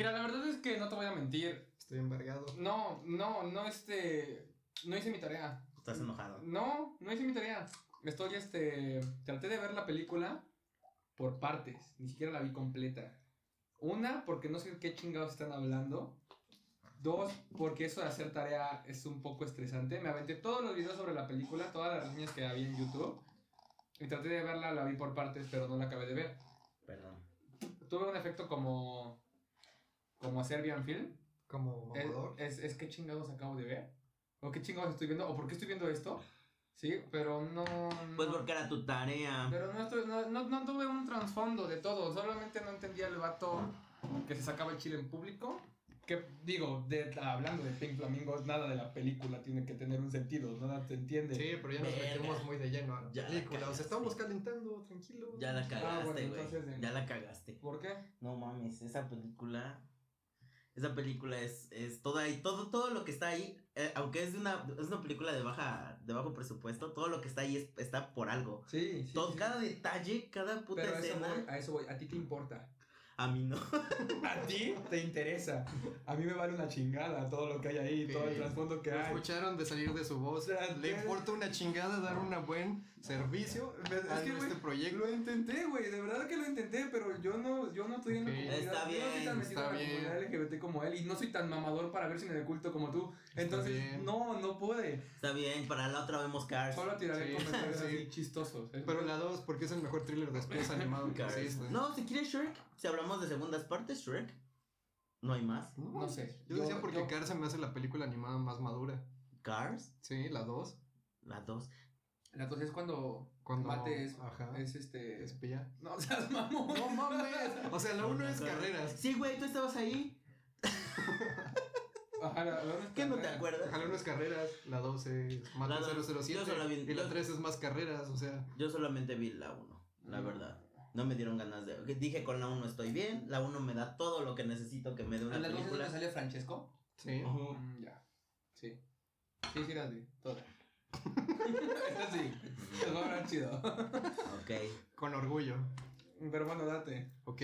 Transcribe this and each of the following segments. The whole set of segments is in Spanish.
Mira, la verdad es que no te voy a mentir. Estoy embargado. No, no, no, este. No hice mi tarea. Estás enojado. No, no hice mi tarea. Estoy, este. Traté de ver la película por partes. Ni siquiera la vi completa. Una, porque no sé qué chingados están hablando. Dos, porque eso de hacer tarea es un poco estresante. Me aventé todos los videos sobre la película, todas las reseñas que había en YouTube. Y traté de verla, la vi por partes, pero no la acabé de ver. Perdón. Tuve un efecto como. Como Serbian Film. Como Es, mamador. es, es qué chingados acabo de ver. O qué chingados estoy viendo. O por qué estoy viendo esto. Sí, pero no. no- Pues porque era tu tarea. Pero no, estoy- no, no, no tuve un trasfondo de todo. Solamente no entendía el vato que se sacaba el chile en público. Que digo, de, hablando de Pink Flamingos, nada de la película tiene que tener un sentido. Nada te entiende. Sí, pero ya nos Verga. metemos muy de lleno a la Ya la película. O cagaste. sea, estamos calentando, tranquilo. Ya la cagaste, Ah, bueno, güey. entonces, eh. Ya la cagaste. ¿Por qué? No mames, esa película. Esa película es, es toda ahí, todo, todo lo que está ahí, eh, aunque es de una, es una película de baja, de bajo presupuesto, todo lo que está ahí es- está por algo. Sí, sí. todo, sí. cada detalle, cada puta Pero a eso, escena. voy, a eso voy. A ti te importa. A mí no. A ti te interesa. A mí me vale una chingada todo lo que hay ahí, Ok. todo el trasfondo que hay. escucharon de salir de su voz. Le importa una chingada dar un buen servicio Es a que, este güey, proyecto. Lo intenté, güey, de verdad que lo intenté, pero yo no, yo no estoy en la Ok. comunidad. Está yo no soy bien, tan metido en la bien. comunidad LGBT como él y no soy tan mamador para verse en el culto como tú. Entonces, bien. no, no puede. Está bien, para la otra vemos Cars. Solo tiraré Sí, comentarios sí. así chistosos. Pero la 2, porque es el mejor thriller de espías animado que existe. No, si quieres Shrek, si hablamos de segundas partes, Shrek. No hay más. No sé. Yo, Yo- decía porque yo- Cars se me hace la película animada más madura. Cars, Sí, la 2. la dos. La cosa es cuando, Cuando- Mate es, ajá. es este. Espía. No seas mamón. No mames. O sea, la 1 es carreras. Sí, güey, tú estabas ahí. Ajá, la- la- ¿Qué no te acuerdas? La 1 es carreras, la 2 es Mate La dos- 007 yo solo vi- y la yo- 3 es más carreras, o sea, Yo solamente vi la 1, la Mm. verdad. No me dieron ganas de. que Dije con la 1 estoy bien. La 1 me da todo lo que necesito que me dé una ¿En la película. donde sale Francesco? sí. Ujú. Mm, ya. Sí. Sí, sí, las vi. Todas. Sí. Les va a chido. Ok. Con orgullo. Pero bueno, date. Ok,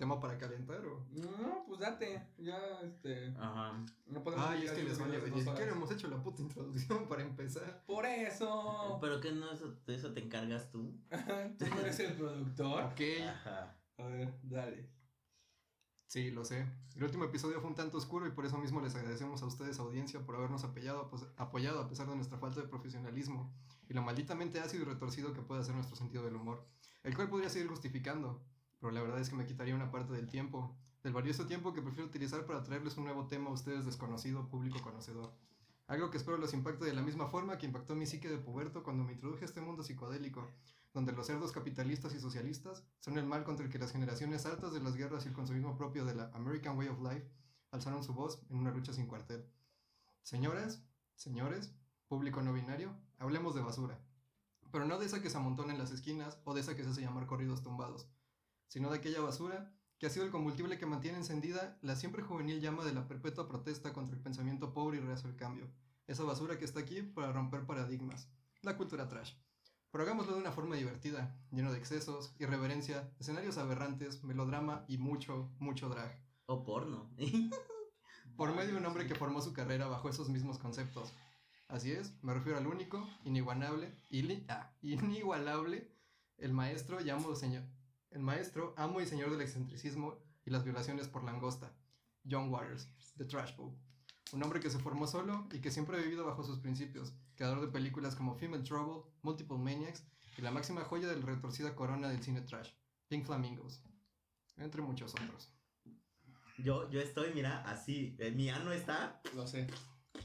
tema para calentar o. No, pues date. Ya, este. Ajá. No podemos Ay, es llegar que les vale. horas. Ni siquiera hemos hecho la puta introducción para empezar. Por eso. Pero que no, eso, de eso te encargas tú. Tú no eres el productor. Ok, Ajá. A ver, dale. sí, lo sé. El último episodio fue un tanto oscuro y por eso mismo les agradecemos a ustedes, audiencia, por habernos apoyado, pues, apoyado a pesar de nuestra falta de profesionalismo y lo malditamente ácido y retorcido que puede hacer nuestro sentido del humor, el cual podría seguir justificando, pero la verdad es que me quitaría una parte del tiempo, del valioso tiempo que prefiero utilizar para traerles un nuevo tema a ustedes desconocido, público conocedor. Algo que espero los impacte de la misma forma que impactó mi psique de puberto cuando me introduje a este mundo psicodélico, donde los cerdos capitalistas y socialistas son el mal contra el que las generaciones altas de las guerras y el consumismo propio de la American Way of Life alzaron su voz en una lucha sin cuartel. Señoras, señores, público no binario, hablemos de basura. Pero no de esa que se amontona en las esquinas o de esa que se hace llamar corridos tumbados, sino de aquella basura que ha sido el combustible que mantiene encendida la siempre juvenil llama de la perpetua protesta contra el pensamiento pobre y reacio al cambio. Esa basura que está aquí para romper paradigmas. La cultura trash. Pero hagámoslo de una forma divertida, lleno de excesos, irreverencia, escenarios aberrantes, melodrama y mucho, mucho drag. O porno. Por medio de un hombre que formó su carrera bajo esos mismos conceptos. Así es, me refiero al único, inigualable, ili- ah, inigualable, el maestro y amo señor, el maestro, amo y señor del excentricismo y las violaciones por langosta, John Waters, The Trash Book. Un hombre que se formó solo y que siempre ha vivido bajo sus principios, creador de películas como Female Trouble, Multiple Maniacs y la máxima joya de la retorcida corona del cine trash, Pink Flamingos, entre muchos otros. Yo, yo estoy, mira, así. eh, Mi ano está. Lo sé.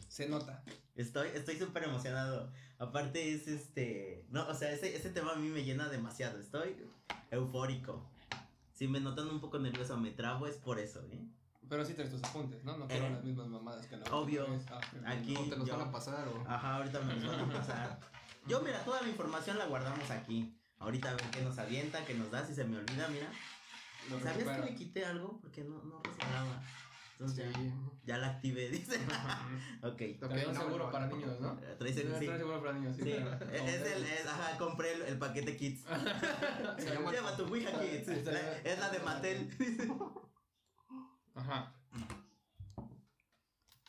Se nota. Estoy estoy súper emocionado. Aparte es este... No, o sea, ese, ese tema a mí me llena demasiado. Estoy eufórico. Si me notan un poco nervioso, me trabo, es por eso, ¿eh? Pero sí traes tus apuntes, ¿no? No quiero Eh, las mismas mamadas que la obvio. Ah. Aquí O te los yo- van a pasar o... Ajá, ahorita me los van a pasar. Yo, mira, toda la información la guardamos aquí. Ahorita a ver qué nos avienta, qué nos da, si se me olvida, mira. Lo ¿Sabías recupero. que le quité algo? Porque no, no resonaba. Entonces Sí. ya, ya la activé, dice. ok. Trae un seguro para niños, ¿no? Sí. Trae seguro para niños, sí. Es el, es- ajá, compré el, el paquete Kids. Se llama- Lleva tu Ouija Kids. La- es la de Mattel. Ajá. Ajá.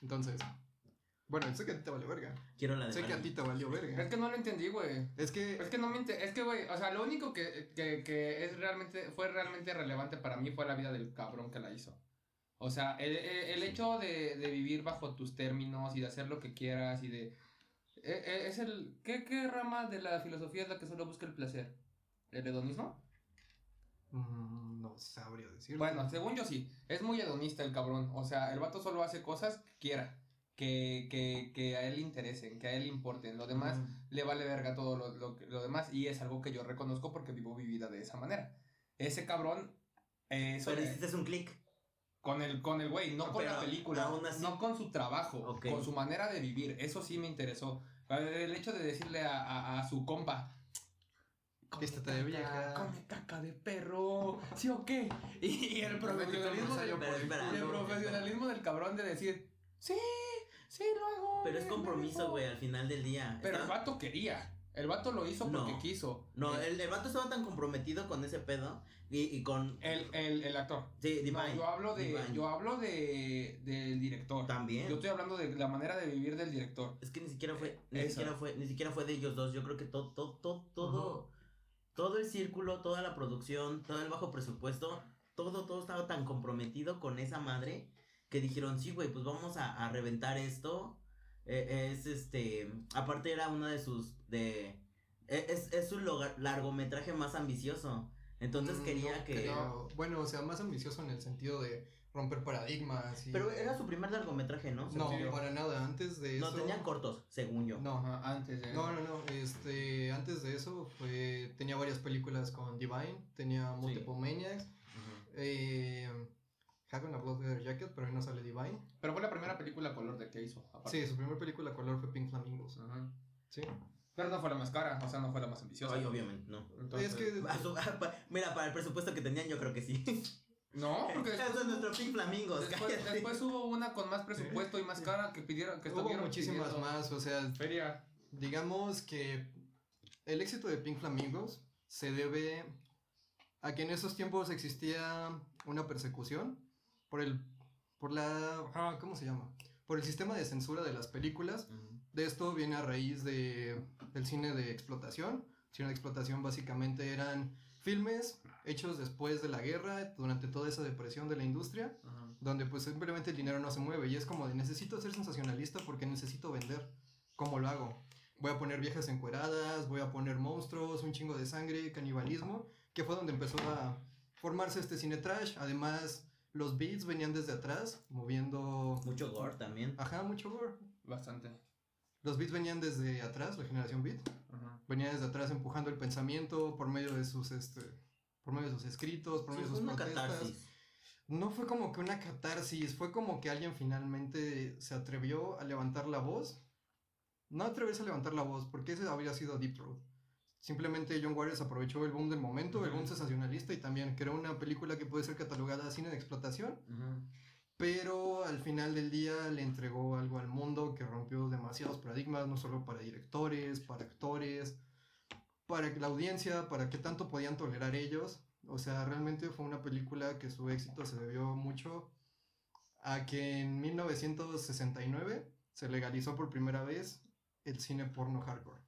Entonces, bueno, sé que a ti te valió verga. Quiero la de Sé que a ti te valió Es verga. que no lo entendí, güey. Es que Es que no me ente- es que güey, o sea, lo único que, que, que es realmente, fue realmente relevante para mí fue la vida del cabrón que la hizo. O sea, el, el- el hecho de, de vivir bajo tus términos y de hacer lo que quieras y de... e- e- Es el... ¿qué, ¿Qué rama de la filosofía es la que solo busca el placer? ¿El hedonismo? mm, no sabría decirlo. Bueno, según yo sí. Es muy hedonista el cabrón. O sea, el vato solo hace cosas que quiera. Que, que, que a él le interesen, que a él le importen. Lo demás Mm, le vale verga todo lo, lo, que- lo demás y es algo que yo reconozco porque vivo mi vida de esa manera. Ese cabrón, eh, eso Pero hiciste un clic. Con el con el güey, no con Pero la película, aún así- no con su trabajo, Ok. con su manera de vivir, eso sí me interesó. El hecho de decirle a, a- a su compa, "Come Vístete de vieja". come caca de perro, ¿sí o qué? Y, el profesionalismo, del, Pero espera, y el no, profesionalismo del cabrón de decir, sí, sí lo hago. Pero es compromiso, güey, rifo". al final del día. Pero el Estaba- vato quería. El vato lo hizo porque No. quiso. No, Eh, el, el vato estaba tan comprometido con ese pedo y, y con... el, el, el actor. Sí, Divine. No, yo hablo de, Divine. yo hablo de del director. También. Yo estoy hablando de la manera de vivir del director. Es que ni siquiera fue, ni Eso. siquiera fue, ni siquiera fue de ellos dos. Yo creo que todo, todo, todo, todo, todo el círculo, toda la producción, todo el bajo presupuesto, todo, todo estaba tan comprometido con esa madre que dijeron, sí, güey, pues vamos a, a reventar esto. Eh, es este, aparte era una de sus, de, e- es, es su largometraje más ambicioso. Entonces mm, quería no que... creo. Bueno, o sea, más ambicioso en el sentido de romper paradigmas. Y... Pero era su primer largometraje, ¿no? No, para nada. Antes de No, eso. tenían cortos, según yo. No, Ajá, antes de No, no, no, este, antes de eso fue, tenía varias películas con Divine, tenía Multiple Maniacs, Ujú. eh, Hack on a Blood Jacket, pero ahí no sale Divine. Pero fue la primera película color de que hizo. aparte. Sí, su primera película color fue Pink Flamingos. Ajá. Sí. Pero no fue la más cara, o sea, no fue la más ambiciosa. Ay, obviamente, no. Entonces- es que A su- pa- Mira, para el presupuesto que tenían, yo creo que sí. No, porque Eso después, es nuestro Pink Flamingos. después, hubo una con más presupuesto y más cara que pidieron, que hubo estuvieron muchísimas pidiendo más, o sea, Feria. digamos que el éxito de Pink Flamingos se debe a que en esos tiempos existía una persecución por el, por la, ah, ¿cómo se llama? Por el sistema de censura de las películas De esto viene a raíz de, del cine de explotación. El cine de explotación básicamente eran filmes hechos después de la guerra, durante toda esa depresión de la industria, Ajá. donde pues simplemente el dinero no se mueve y es como de necesito ser sensacionalista porque necesito vender. ¿Cómo lo hago? Voy a poner viejas encueradas, voy a poner monstruos, un chingo de sangre, canibalismo, que fue donde empezó a formarse este cine trash. Además, los beats venían desde atrás, moviendo... Mucho gore también. Ajá, mucho gore. Bastante. Los beats venían desde atrás, la generación beat. Ajá. venía desde atrás empujando el pensamiento por medio de sus este por medio de sus escritos, por Sí, medio de sus una protestas. catarsis. No fue como que una catarsis, fue como que alguien finalmente se atrevió a levantar la voz. No atreverse a levantar la voz, porque ese habría sido Deep Throat. Simplemente John Waters aprovechó el boom del momento, el boom sensacionalista y también creó una película que puede ser catalogada cine de explotación, pero al final del día le entregó algo al mundo que rompió demasiados paradigmas, no solo para directores, para actores, para la audiencia, para qué tanto podían tolerar ellos. O sea, realmente fue una película que su éxito se debió mucho a que en 1969 se legalizó por primera vez el cine porno hardcore.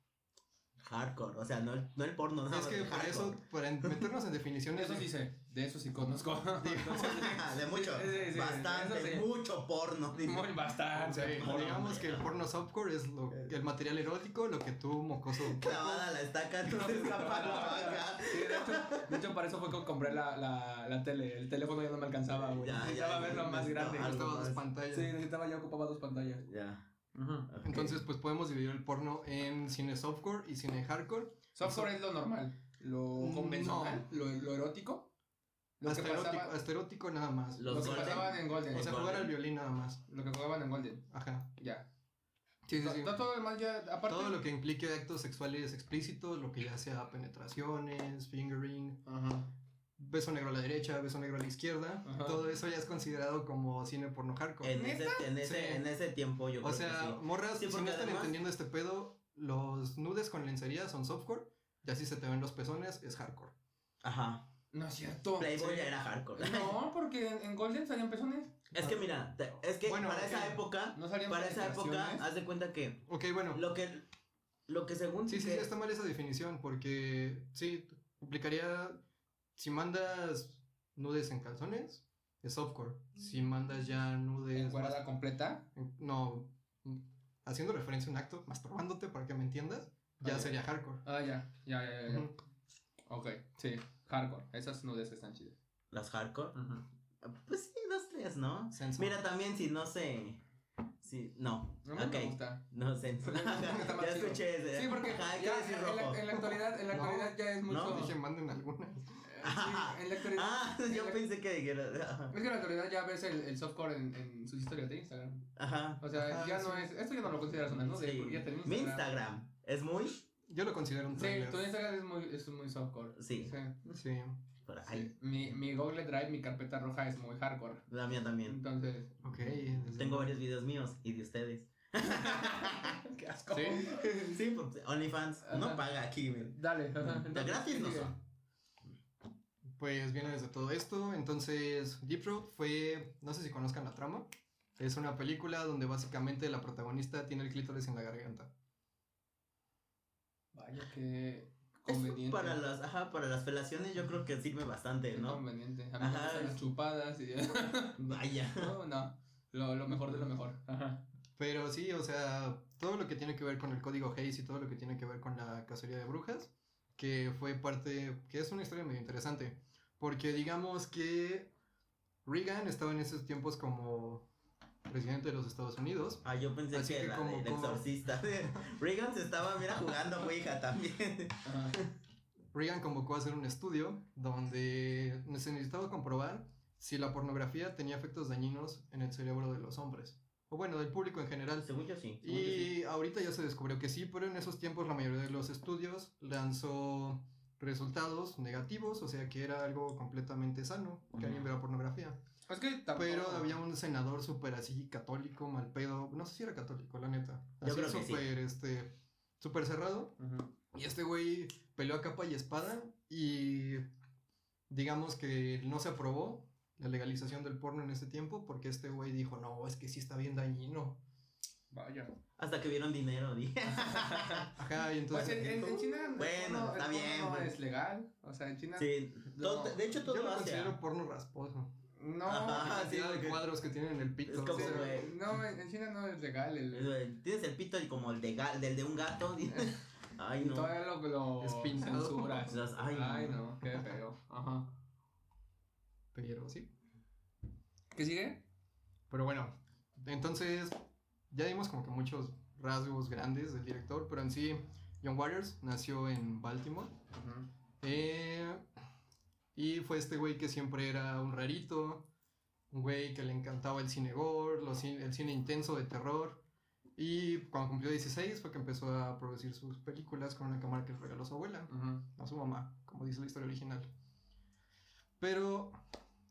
Hardcore, o sea, no el, no el porno, no, es que para eso, para en- meternos en definiciones, Eso sí sé, de eso sí conozco. de mucho, Sí, sí, sí, bastante, mucho porno. Muy bastante. Porno. digamos que el porno softcore es lo, el material erótico, lo que tú, mocoso, Clavada la estaca, no se escapa la vaca. Sí, de hecho, de hecho, para eso fue que compré la, la, la tele. El teléfono ya no me alcanzaba, güey. Ya, Necesitaba ya, verlo más grande. algo estaba dos más. pantallas. Sí, necesitaba, ya ocupaba dos pantallas. Ya. Entonces, pues podemos dividir el porno en cine softcore y cine hardcore. Softcore es lo normal, lo No. convencional, lo, lo erótico. Lo que, Hasta erótico, pasaba, hasta erótico nada más. Los lo que Golden. pasaban en Golden. O sea, jugar al violín nada más. Lo que jugaban en Golden. Ajá. Ya. Sí, sí, sí. Todo, demás ya, aparte. Todo lo que implique actos sexuales explícitos, lo que ya sea penetraciones, fingering, Ajá. Beso negro a la derecha, beso negro a la izquierda, Ajá. todo eso ya es considerado como cine porno hardcore. En ese, en, ese, Sí. en ese tiempo yo o creo sea, que sí. morras, Sí, si porque no están además- entendiendo este pedo, los nudes con lencería son softcore, y así se te ven los pezones, es hardcore. Ajá. No es cierto. Playboy Sí. ya era hardcore. No, porque en, en Golden salían pezones. Es que mira, te- es que Bueno, para esa época, No salían para esa época, haz de cuenta que Ok, bueno. lo que, lo que según Sí, sí, que- sí, está mal esa definición porque sí, implicaría si mandas nudes en calzones, es softcore. Si mandas ya nudes... Encuadrada completa. más- no, mm, haciendo referencia a un acto, masturbándote para que me entiendas, ya Ah, sería hardcore. Ah, ya. Ya, ya, ya. ya. Ok, sí. Hardcore. Esas nudes están chidas. las hardcore, pues sí, dos, tres, ¿no? Mira, también si no sé, si, no, No me gusta. no sé, ya escuché ese, Sí, porque Ajá, ya en, la, en actualidad, en la No. actualidad ya es mucho. No, Dije, manden algunas. Sí, en la actualidad. Ah, en yo la- pensé que dijera, Es que en la actualidad ya ves el, el softcore en, en sus historias de Instagram. ajá, O sea, Ajá, ya sí. no es. Esto ya no lo consideras una nude, sí. porque ya tenés mi Instagram es muy, Yo lo considero un Sí, trailer. tu Instagram es muy, es muy softcore. sí, Sí. Sí, por sí. ahí, Mi, mi Google Drive, mi carpeta roja es muy hardcore. la mía también, Entonces. ok. tengo luego. varios videos míos y de ustedes, Qué asco. Sí. sí, pues, OnlyFans, no paga aquí. Dale. ajá, entonces, gratis no son, Pues viene desde todo esto. Entonces, Deep Throat fue, no sé si conozcan la trama. Es una película donde básicamente la protagonista tiene el clítoris en la garganta. Vaya que conveniente. para las, ajá, para las felaciones yo creo que sirve bastante, ¿no? conveniente. A mí me Ajá, gustan las es- chupadas y. Vaya. no, no. Lo, lo mejor de lo mejor. Ajá. Pero sí, o sea, todo lo que tiene que ver con el código Hayes y todo lo que tiene que ver con la cacería de brujas, que fue parte, que es una historia medio interesante, porque digamos que Reagan estaba en esos tiempos como presidente de los Estados Unidos. Ah, yo pensé Así que, la como- del como- exorcista. Reagan se estaba, mira, jugando Ouija también. Reagan convocó a hacer un estudio donde se necesitaba comprobar si la pornografía tenía efectos dañinos en el cerebro de los hombres, o bueno, del público en general. Según yo sí. según yo sí. Y ahorita ya se descubrió que sí, pero en esos tiempos la mayoría de los estudios lanzó resultados negativos, o sea que era algo completamente sano, que alguien viera pornografía. Es que tampoco. Pero había un senador súper así católico, mal pedo, no sé si era católico, la neta. Yo Así que sí. súper, este, súper cerrado. Y este güey peleó a capa y espada y digamos que no se aprobó la legalización del porno en ese tiempo porque este güey dijo, no, es que sí está bien dañino. Vaya. Hasta que vieron dinero, dije. Ajá, y Pues entonces... en, en, en China. Bueno, porno- está porno bien, No pues. es legal. O sea, en China. Sí. No. de hecho, todo yo lo considero porno rasposo. No. Ajá, sí, de cuadros que tienen en el pito. Es como, o sea, güey. No, en China no es legal. El, Es, Tienes el pito y como el de ga- del de un gato. Ay, no. todavía lo, lo Espinado. censuras. Las- ay, no. Ay, no, qué feo. Ajá. Pero sí. ¿Qué sigue? Pero bueno, entonces ya vimos como que muchos rasgos grandes del director, pero en sí, John Waters nació en Baltimore. Eh, y fue este güey que siempre era un rarito, un güey que le encantaba el cine gore, los el cine intenso de terror. Y cuando cumplió 16 fue que empezó a producir sus películas con una cámara que le regaló su abuela, Ujú. a su mamá, como dice la historia original. Pero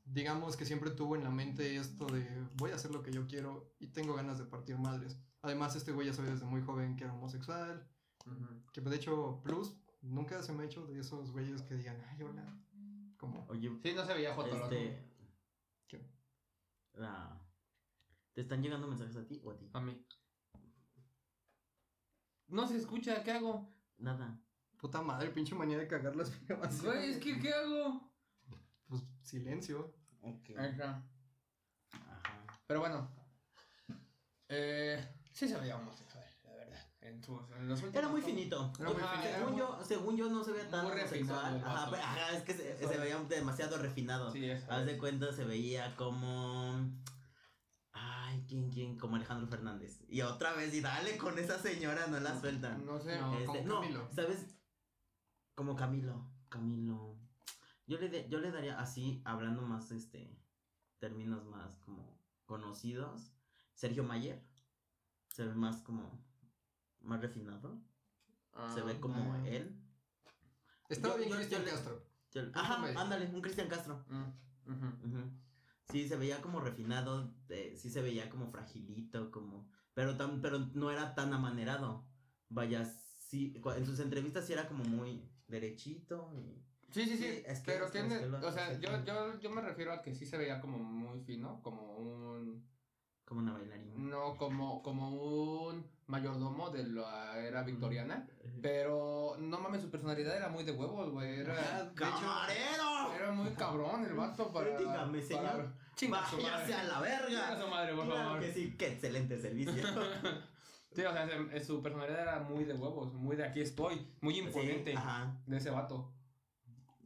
digamos que siempre tuvo en la mente esto de voy a hacer lo que yo quiero y tengo ganas de partir madres. Además, este güey ya sabía desde muy joven que era homosexual, Ujú. que de hecho, plus, nunca se me ha hecho de esos güeyes que digan, ay, hola. Como, Oye, Sí, no se veía foto, este. ¿Qué? Ah, ¿Te están llegando mensajes a ti o a ti? A mí. No se escucha, ¿qué hago? Nada. puta madre, pinche manía de cagar las. Güey, es que, ¿qué hago? Pues silencio. Ok. Ajá. Ajá. Pero bueno. Eh, sí se veía homosexual, la verdad. En sus, en los últimos Era muy finito. Era muy Ajá, finito, Según, era yo, según yo no se veía tan muy refinado homosexual. el Ajá, vato. pero- ajá, es que se, se veía demasiado refinado. Sí, eso. Haz de cuenta, se veía como. Ay, ¿quién, quién? Como Alejandro Fernández. Y otra vez, y dale con esa señora, no la sueltan. No sé. No. Este, como no, Camilo. ¿sabes? Como Camilo. Camilo. Yo le, de- yo le daría así, hablando más, este. Términos más como conocidos. Sergio Mayer. Se ve más como. Más refinado. Se ve como Ah. él. Estaba Yo- bien yo- Cristian yo le- Castro. Ajá, ándale, un Cristian Castro. Mm. Sí, se veía como refinado, eh, sí se veía como fragilito, como... Pero, tan, pero no era tan amanerado. Vaya, sí, en sus entrevistas sí era como muy derechito y... Sí, sí, sí. Sí, es que- pero tiene, o sea, se yo, yo, yo me refiero a que sí se veía como muy fino, como un, Como una bailarina. no, como, como un mayordomo de la era victoriana, pero no mames, su personalidad era muy de huevos, güey, era, hecho, ¡Camarero! era muy cabrón el vato para... Dígame, señor. para- Chinga ¡Váyase a la Chinga verga! su madre, por Claro favor. que sí, qué excelente servicio. Sí, o sea, se- su personalidad era muy de huevos, muy de aquí estoy, muy imponente Sí, ajá. de ese vato.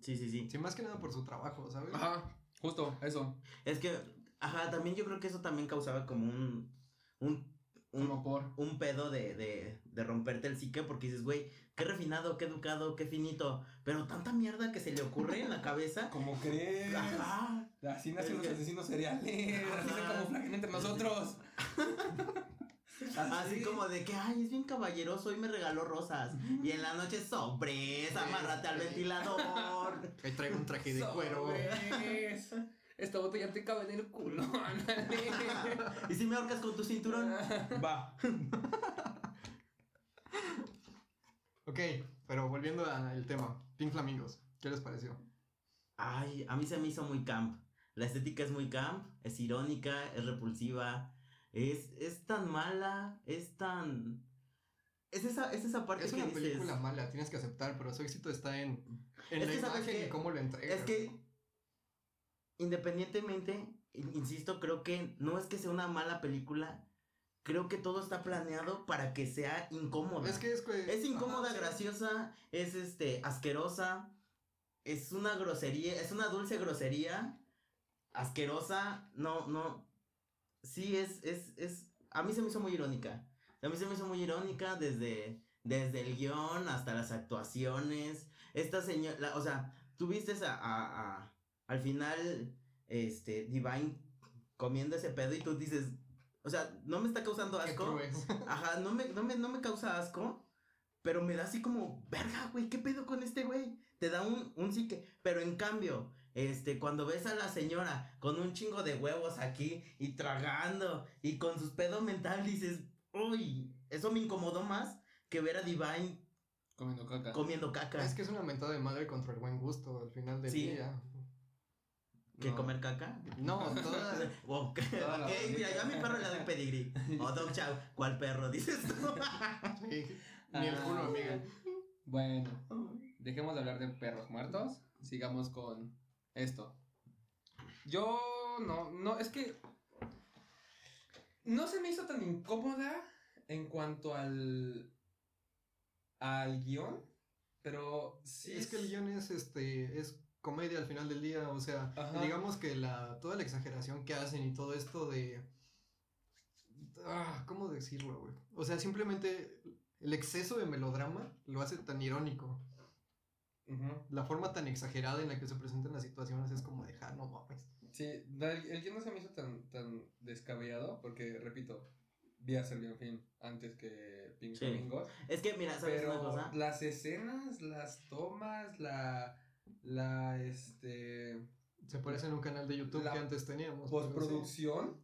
Sí, sí, sí. sí, más que nada por su trabajo, ¿sabes? Ajá, justo, eso, Es que, ajá, también yo creo que eso también causaba como un. un. un, por... un pedo de, de, de romperte el psique porque dices, güey, qué refinado, qué educado, qué finito. Pero tanta mierda que se le ocurre en la cabeza. ¿Cómo crees? Ajá. Así nacen los asesinos seriales, así se camuflajan entre nosotros. Así como de que, ay, es bien caballeroso y me regaló rosas. Y en la noche, sorpresa, amárrate al ventilador. Ahí traigo un traje de cuero. Sobres. Esta botella te cabe en el culo. ¿Y si me ahorcas con tu cinturón? Va. Ok, pero volviendo al tema, Pink Flamingos, ¿qué les pareció? Ay, a mí se me hizo muy camp. La estética es muy camp, es irónica, es repulsiva, es, es tan mala, es tan... Es esa, es esa parte Es que una dices... película mala, tienes que aceptar, pero su éxito está en, en Es la que, y cómo lo entrega. Es que, independientemente, in- insisto, creo que no es que sea una mala película, creo que todo está planeado para que sea incómoda. Es que es que- Es incómoda, Ajá, sí. graciosa, es este asquerosa, es una grosería, es una dulce grosería, asquerosa, no, no, sí es, es, es, a mí se me hizo muy irónica, a mí se me hizo muy irónica desde, desde el guion hasta las actuaciones, esta señora, o sea, tuviste a, a, a- al final, este, Divine comiendo ese pedo y tú dices, o sea, no me está causando asco. Ajá, no me, no me, no me causa asco, pero me da así como, verga, güey, ¿qué pedo con este güey? Te da un, un psique, pero en cambio, este, cuando ves a la señora con un chingo de huevos aquí y tragando y con sus pedos mental dices, uy, eso me incomodó más que ver a Divine Comiendo caca. comiendo caca. Es que es una mentada de madre contra el buen gusto al final del Sí. día. ¿Que No. comer caca? No, toda, Ok, Toda la ok, mira, yo a mi perro le doy pedigrí. O dog chow, ¿cuál perro dices tú? sí, ni el culo, Ah. amiga. Bueno, dejemos de hablar de perros muertos. Sigamos con esto. Yo no, no, es que no se me hizo tan incómoda en cuanto al al guion, pero sí es que el guion es este es comedia al final del día, o sea, Ajá. digamos que la toda la exageración que hacen y todo esto de ah, ¿cómo decirlo, güey? O sea, simplemente el exceso de melodrama lo hace tan irónico. La forma tan exagerada en la que se presentan las situaciones es como de, ah, no mames. Sí, el, el guion no se me hizo tan, tan descabellado, porque repito, vi a Serbian Film antes que Pink Sí. Flamingos. Es que, mira, ¿sabes una cosa? las escenas, las tomas, la, la, este, Se parece en un canal de YouTube La que antes teníamos. postproducción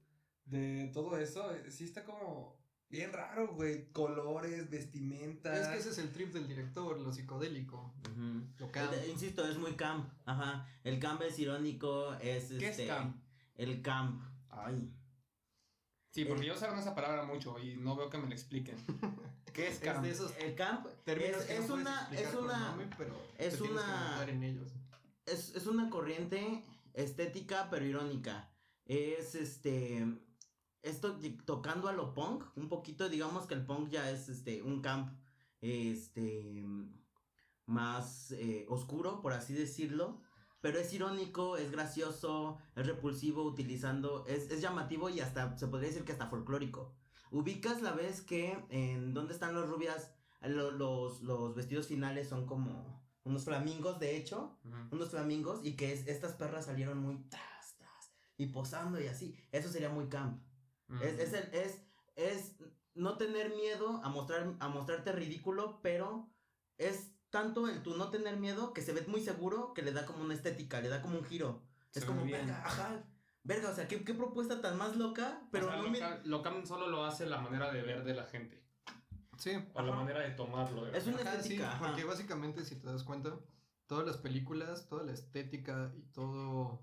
de todo eso, eh, sí está como bien raro, güey. Colores, vestimenta. Es que ese es el trip del director, lo psicodélico. Ujú. Lo camp. Eh, Insisto, es muy camp. Ajá. El camp es irónico, es ¿Qué es este. camp? El camp. Ay. Sí, porque Eh. yo uso esa palabra mucho y no veo que me lo expliquen. ¿Qué es Es camp? de esos El camp es, que no es puedes una. Es una. nombre, pero es una- en ellos. Es, es una corriente estética pero irónica. Es este. Esto tocando a lo punk, un poquito, digamos que el punk ya es este un camp este más eh, oscuro, por así decirlo. Pero es irónico, es gracioso, es repulsivo, utilizando, es, es llamativo y hasta, se podría decir que hasta folclórico. Ubicas la vez que en ¿Dónde están las rubias? Lo- los, los vestidos finales son como unos flamingos, de hecho, unos flamingos y que es- estas perras salieron muy tras, tras, y posando y así. Eso sería muy camp. Es, es, el- es, es no tener miedo a, mostrar, a mostrarte ridículo, pero es tanto el tu no tener miedo que se ve muy seguro que le da como una estética, le da como un giro. Se es como, bien. verga, ajá, verga, o sea, ¿qué, qué propuesta tan más loca, pero o sea, no lo, me... cam- lo cam solo lo hace la manera de ver de la gente. Sí. O la Ajá. manera de tomarlo. de la Es una Ajá, sí, estética, ajá. porque básicamente, si te das cuenta, todas las películas, toda la estética y todo,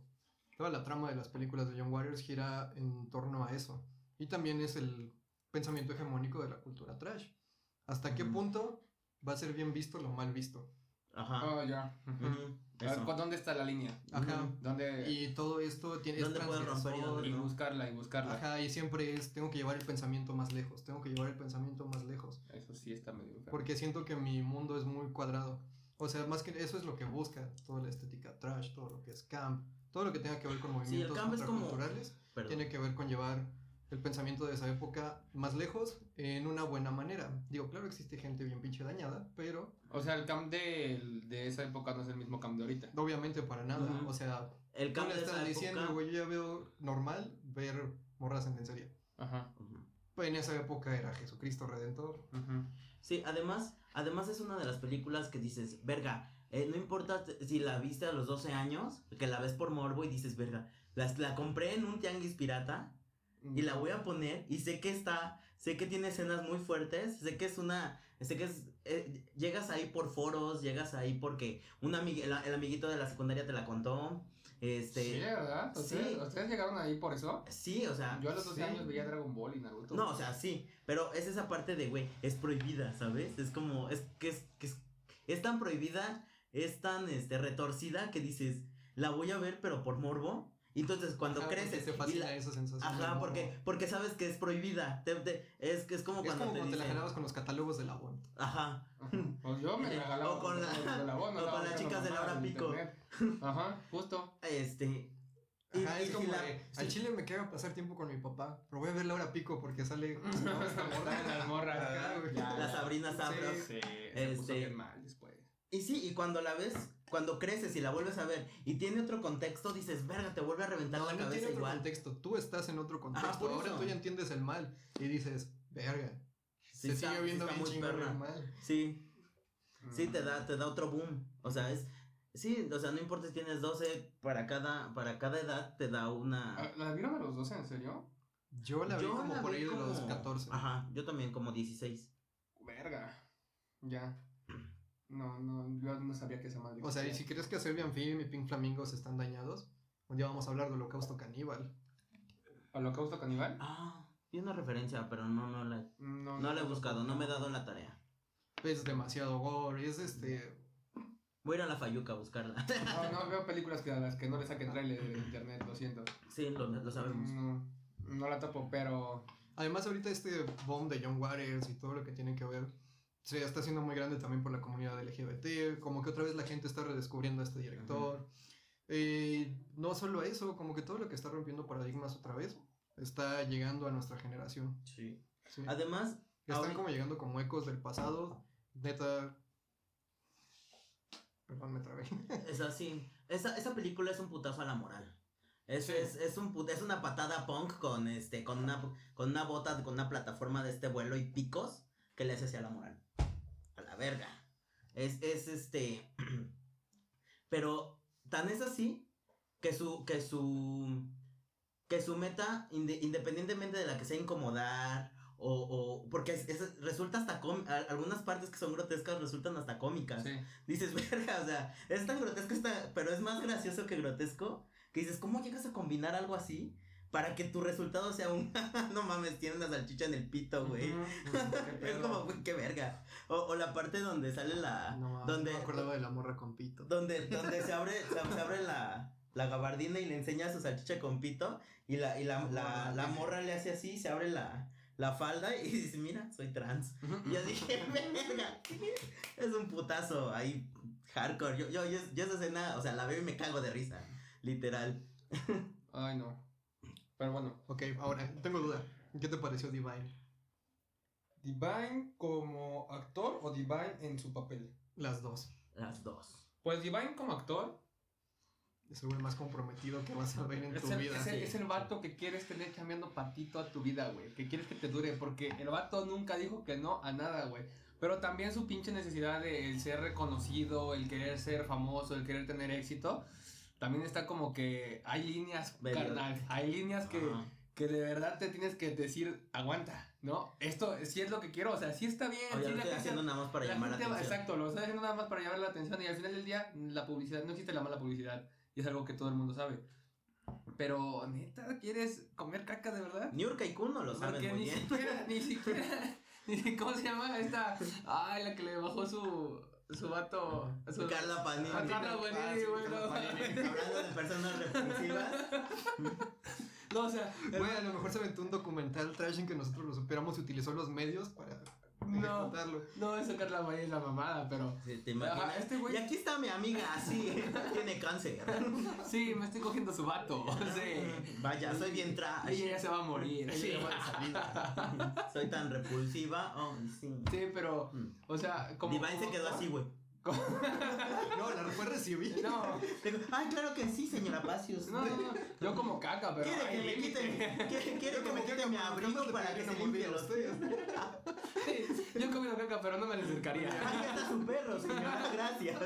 toda la trama de las películas de John Waters gira en torno a eso. Y también es el pensamiento hegemónico de la cultura trash. ¿Hasta qué Ujú. punto va a ser bien visto lo mal visto? Ajá. Oh, ya. Ujú, A ver, eso. ¿cu- ¿Dónde está la línea? Ajá. ¿Dónde? Y todo esto tiene es ¿Dónde puedes romper y buscarla, y buscarla. Ajá, y siempre es, tengo que llevar el pensamiento más lejos, tengo que llevar el pensamiento más lejos. Eso sí está medio. Porque siento que mi mundo es muy cuadrado. O sea, más que eso es lo que busca, toda la estética trash, todo lo que es camp, todo lo que tenga que ver con Sí, el movimientos camp es como- tiene que ver con llevar el pensamiento de esa época más lejos en una buena manera. Digo, claro, existe gente bien pinche dañada, pero O sea, el camp de, de esa época no es el mismo camp de ahorita. obviamente para nada. O sea, El tú camp le de esa diciendo, güey, yo ya veo normal ver morras en lencería. Ajá. Ujú. Pues en esa época era Jesucristo Redentor. Ujú. Sí, además, además es una de las películas que dices, verga, eh, no importa si la viste a los 12 años, que la ves por morbo y dices, verga, las- la compré en un tianguis pirata y la voy a poner y sé que está, sé que tiene escenas muy fuertes, sé que es una, sé que es, eh, llegas ahí por foros, llegas ahí porque un amig- el, el amiguito de la secundaria te la contó, este, Sí, ¿verdad? ¿Ustedes, sí. ¿Ustedes llegaron ahí por eso? sí, o sea, Yo a los 12 sí. años veía Dragon Ball y Naruto. No, o sea, sí, pero es esa parte de, güey, es prohibida, ¿sabes? Es como, es que es, que es, es tan prohibida, es tan, este, retorcida que dices, la voy a ver, pero por morbo. Y entonces cuando Ajá, porque creces te y fascina la- esa sensación. Ajá, porque, porque sabes que es prohibida. Te- te- es, es como Es cuando como te cuando te la dicen, jalabas con los catálogos de la ONU. Ajá. Ajá. Pues yo me regalaba. O con la- de la bono, o con las chicas de Laura en Pico. internet. Ajá, justo. Este. Ajá, y es como la- de, al chile me queda pasar tiempo con mi papá, pero voy a ver Laura Pico porque sale ¿cómo se llama esta morra? Las morras. La ya. Sabrina Sí. Sabros. Sí, se puso Este- mal después. Y sí, y cuando la ves, cuando creces y la vuelves a ver y tiene otro contexto, dices, verga, te vuelve a reventar No, la no cabeza tiene otro igual. contexto, tú estás en otro contexto, por ahora eso. tú ya entiendes el mal y dices, verga, Sí, se está- sigue viendo está bien muy perra. el mal. Sí, sí, te Mm. da, te da otro boom. O sea, es. Sí, o sea, no importa si tienes 12, para cada, para cada edad te da una. Ah, ¿La vieron a los 12, en serio? Yo la vi Yo como la por vi ahí de los como- 14. Ajá, yo también como 16. Verga. Ya. No, no, yo no sabía que esa madre. O sea, y si crees que Serbian Film y Pink Flamingos están dañados, un día vamos a hablar de Holocausto Caníbal. ¿Holocausto caníbal? Ah, vi una referencia, pero no, no la, No, no la he buscado, no me he dado la tarea. Es demasiado gore, es este... Voy a ir a la Fayuca a buscarla. No, no, veo películas que a las que no le saquen trailer de internet, lo siento. sí, lo, lo sabemos. No, no la topo, pero. Además ahorita este bomb de John Waters y todo lo que tiene que ver se está haciendo muy grande también por la comunidad LGBT, como que otra vez la gente está redescubriendo a este director. Eh, no solo eso, como que todo lo que está rompiendo paradigmas otra vez está llegando a nuestra generación. Sí. Sí. Además, Están como llegando como ecos del pasado. Neta. Perdón, me trabé. Es así. Esa, esa película es un putazo a la moral. Es, Sí. es, es, un put- es una patada punk con este con una, con una bota, con una plataforma de este vuelo y picos que le hace hacia la moral. La verga. Es, es este. Pero tan es así que su. que su. que su meta, inde- independientemente de la que sea incomodar. O, o porque es- es- resulta hasta com- a- algunas partes que son grotescas resultan hasta cómicas Sí. dices, verga, o sea, es tan grotesco, está, pero es más gracioso que grotesco, que dices, ¿cómo llegas a combinar algo así para que tu resultado sea un, no mames, tiene una salchicha en el pito, güey? Ujú, ujú, qué Es pedo. como, güey, qué verga. O, o la parte donde sale la, No, donde, no me acordaba de la morra con pito. donde, donde se abre, se, se abre la, la gabardina y le enseña su salchicha con pito, y la, y la, la, la morra le hace así, se abre la, la falda y dice, mira, soy trans. Y yo dije, verga, es un putazo ahí, hardcore. Yo, yo, yo, yo esa escena, o sea, la veo y me cago de risa, literal. Ay, no. Pero bueno. Ok, ahora, tengo duda. ¿Qué te pareció Divine? ¿Divine como actor o Divine en su papel? Las dos. Las dos. Pues Divine como actor Es el güey más comprometido que vas a ver en es tu el, vida. es, el, sí. es el vato que quieres tener cambiando patito a tu vida, güey. Que quieres que te dure. Porque el vato nunca dijo que no a nada, güey. Pero también su pinche necesidad de el ser reconocido, el querer ser famoso, el querer tener éxito. También está como que hay líneas, carnal. Hay líneas que, Ajá. que de verdad te tienes que decir, aguanta, ¿no? Esto sí es lo que quiero, o sea, sí está bien. O ya sí lo estoy haciendo nada más para la llamar la va- atención. Exacto, lo estoy haciendo nada más para llamar la atención y al final del día la publicidad, no existe la mala publicidad y es algo que todo el mundo sabe. Pero, neta, ¿quieres comer caca de verdad? Niurka y Kuno lo saben Porque muy ni bien. siquiera, ni siquiera, ni si- ¿cómo se llama esta? Ay, la que le bajó su, su vato. Su, Carla Panini. a Carla Ah, Panini, güey, Carla no. Panini. Hablando de personas repulsivas. No, o sea, Güey, a lo mejor se aventó un documental trash en que nosotros lo superamos y utilizó los medios para No. no, eso Carla Panini es la mamada, pero. Sí, ¿Te imaginas? Ajá, este güey- Y aquí está mi amiga, así, tiene cáncer. Sí, me estoy cogiendo su vato. Sí. Vaya, soy bien trash. Ella ya se va a morir. Ella Sí. Soy tan repulsiva. Oh, sí. Sí, pero, Mm. o sea, como. Divine se quedó así, güey. No, la fue recibir. No, Digo, Ay, claro que sí, señora Pacios. no, no, no. Yo como caca, pero. Quiere que me quiten, quiere, que me que quiten mi abrigo para que se limpie los ustedes. Yo he comido caca, pero no me le acercaría. Ahí está su perro, señora, gracias.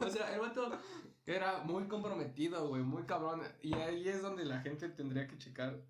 O sea, el vato era muy comprometido, güey, muy cabrón. Y ahí es donde la gente tendría que checar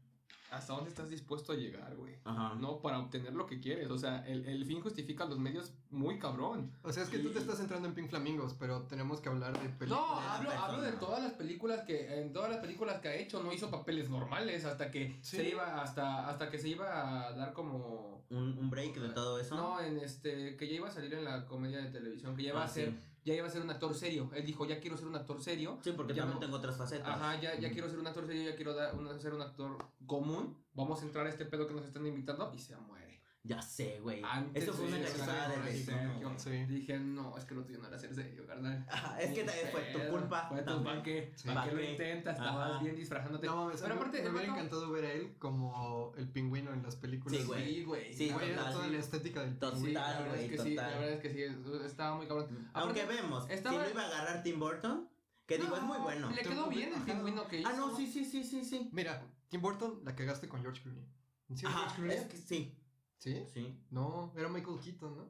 hasta dónde estás dispuesto a llegar, güey. Ajá. No, para obtener lo que quieres. O sea, el, el fin justifica los medios muy cabrón. O sea, es que tú te estás centrando en Pink Flamingos, pero tenemos que hablar de películas. No, hablo, hablo de todas las películas que, en todas las películas que ha hecho, no hizo papeles normales hasta que Sí. se iba, hasta, hasta que se iba a dar como Un, un break de todo eso. No, en este, que ya iba a salir en la comedia de televisión, que ya iba Ah, a ser, sí. Ya iba a ser un actor serio. Él dijo, ya quiero ser un actor serio. Sí, porque Ya también no- tengo otras facetas. Ajá, ya, ya quiero ser un actor serio, ya quiero dar, un- ser un actor común. Vamos a entrar a este pedo que nos están invitando y se muere. Ya sé, güey. Antes Eso fue una actor de. Sí. Dije, no, es que lo tuyo no era ser serio, carnal. Ajá, es que Ni ta- fue tu culpa. Fue tu también. ¿Para qué? Sí. ¿Para qué ¿Pa' lo intentas? Estabas Ajá. bien disfrazándote. No, sea, Pero me- aparte, me el hubiera encantado ver a él como el pingüino en las películas. Sí, güey. Sí, güey. Sí, La Güey, era total, toda sí. la estética del Total, la verdad güey, es que sí, la total. verdad es que sí, estaba muy cabrón. Aunque vemos, estaba- si lo iba a agarrar Tim Burton, que digo, es muy no, bueno. Le quedó bien el pingüino que hizo. Ah, no, sí, sí, sí, sí, sí. Mira, Tim Burton la cagaste con George Clooney. ¿Sí George Clooney? sí. ¿Sí? Sí. No, era Michael Keaton, ¿no?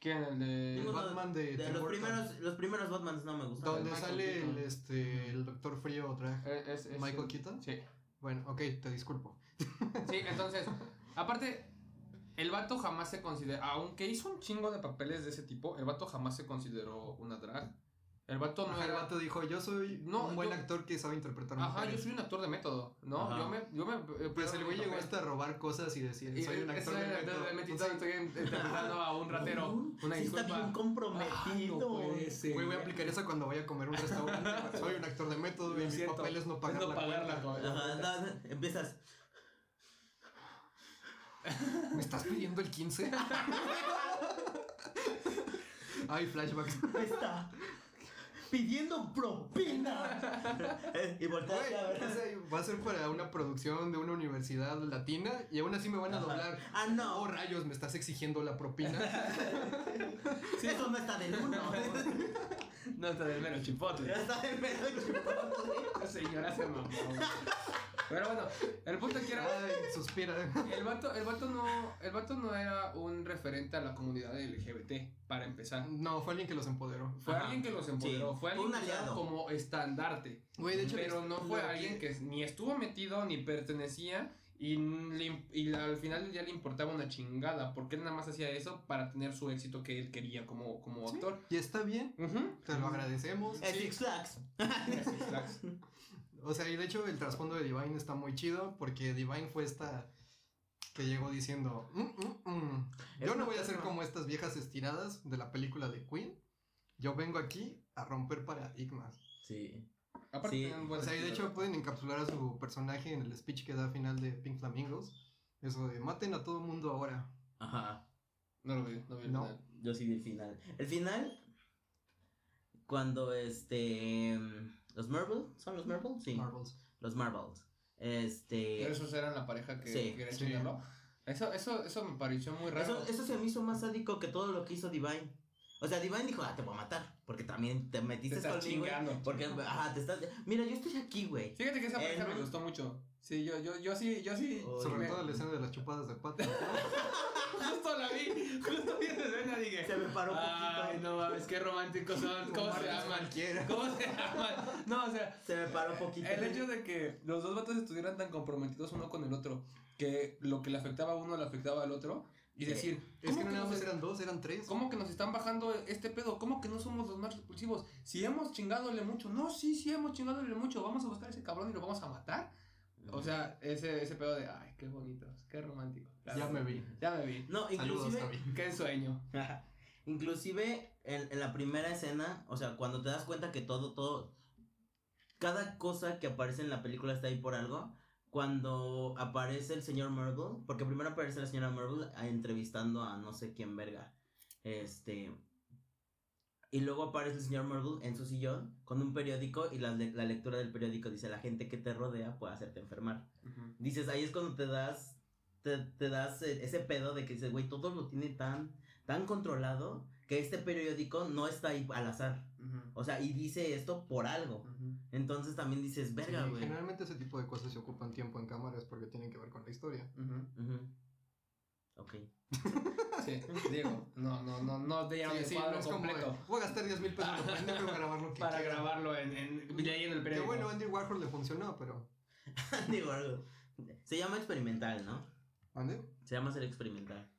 ¿Quién? El de. Ninguno Batman de, De Tim los primeros, los primeros Batmans no me gustaron. Donde sale el, este, el Doctor Frío drag. Eh, es- es- ¿Michael Keaton? Sí. Bueno, ok, te disculpo. Sí, entonces, aparte, el vato jamás se considera, aunque hizo un chingo de papeles de ese tipo, el vato jamás se consideró una drag. El vato no Ajá, el vato dijo, yo soy No, un buen yo- actor que sabe interpretar Ajá, yo mujeres". soy un actor de método, ¿no? Ajá. Yo me... Yo me Pues el güey llegó hasta a robar cosas y decir, Y- soy un actor de método. de estoy interpretando a un ratero. Una sí disculpa. está bien comprometido. Ah, no puede ser. Güey, voy a aplicar eso cuando vaya a comer a un restaurante. Soy un actor de método y mis siento, papeles no pagar no la pagar cuenta. la co- Ajá, no, no, empiezas. ¿Me estás pidiendo el 15? Ay, flashbacks. Está pidiendo propina. Eh, y volteas Güey, a ver. o sea, va a ser para una producción de una universidad latina y aún así me van a Ajá. doblar. Ah, Oh, no. rayos, me estás exigiendo la propina. Eso no está del uno. No está del mero chipotle. Ya está del. Señora se mamó. Pero bueno, el punto que era... Ay, suspira. El vato, el, vato no, el vato no era un referente a la comunidad LGBT, para empezar. No, fue alguien que los empoderó. Fue Ajá. alguien que los empoderó, Sí, fue alguien un aliado. como estandarte. Güey, de hecho, pero no fue alguien que ni estuvo metido ni pertenecía y, le- y al final ya le importaba una chingada, porque él nada más hacía eso para tener su éxito que él quería como, como Sí. actor. Y está bien, te lo agradecemos. Es Six Flags. Six Flags. O sea, y de hecho el trasfondo de Divine está muy chido porque Divine fue esta que llegó diciendo, "Mm, mm, mm, yo no voy a ser como estas viejas estiradas de la película de Queen. Yo vengo aquí a romper paradigmas. Sí. Aparte, Sí, O sea, de hecho pueden encapsular a su personaje en el speech que da al final de Pink Flamingos. Eso de maten a todo mundo ahora. Ajá. No lo vi, no vi el No. final. Yo sí vi el final. El final, cuando este. ¿Los Marvel? ¿Son los Marvel? Sí. Marvels. Los Marvels. Este. Pero esos eran la pareja que Sí, quería sí. Eso, eso, eso me pareció muy raro. Eso, eso se me hizo más sádico que todo lo que hizo Divine. O sea, Divine dijo, ah, te voy a matar. Porque también te Te metiste estás conmigo. chingando. Porque, ajá, te estás. Mira, yo estoy aquí, güey. Fíjate que esa pareja Eh, me no. gustó mucho. Sí, yo, yo, yo sí, yo sí. Oh, Sobre me- todo la escena de las chupadas de pato. Justo la vi, justo vi esa escena dije. Se me paró un Ay, poquito. no mames, qué románticos son. ¿Cómo se Marcos llaman? cualquiera. ¿Cómo se llaman? No, o sea, Se me paró un poquito. el hecho de que los dos vatos estuvieran tan comprometidos uno con el otro, que lo que le afectaba a uno le afectaba al otro, y Sí. decir, Es ¿cómo que no nada más eran dos, eran tres. ¿Cómo que nos están bajando este pedo? ¿Cómo que no somos los más repulsivos? Si hemos chingadole mucho. No, sí, sí hemos chingadole mucho. Vamos a buscar a ese cabrón y lo vamos a matar. O sea, ese, ese pedo de, ay, qué bonitos, qué romántico. Ya me vi. Ya me vi. No, Saludos, inclusive. Qué sueño. Inclusive en, en la primera escena, o sea, cuando te das cuenta que todo, todo, cada cosa que aparece en la película está ahí por algo, cuando aparece el señor Marvel, porque primero aparece la señora Marvel ah, entrevistando a no sé quién verga, este, y luego aparece el señor Marvel en su sillón con un periódico y la, la lectura del periódico dice, la gente que te rodea puede hacerte enfermar. Dices, ahí es cuando te das, te, te das eh, ese pedo de que dices, güey, todo lo tiene tan, tan controlado que este periódico no está ahí al azar. O sea, y dice esto por algo. Entonces también dices, verga, güey. generalmente ese tipo de cosas se ocupan tiempo en cámaras porque tienen que ver con la historia. Ujú. Ok. Sí, digo, no, no, no, no te llaman Sí, el sí, cuadro no es como de, completo voy a gastar 10 mil pesos y grabar lo que para quiera". grabarlo en, en, de ahí en el Que periódico. bueno, Andy Warhol le funcionó, pero... Digo algo. Se llama experimental, ¿no? ¿Ande? Se llama ser experimental.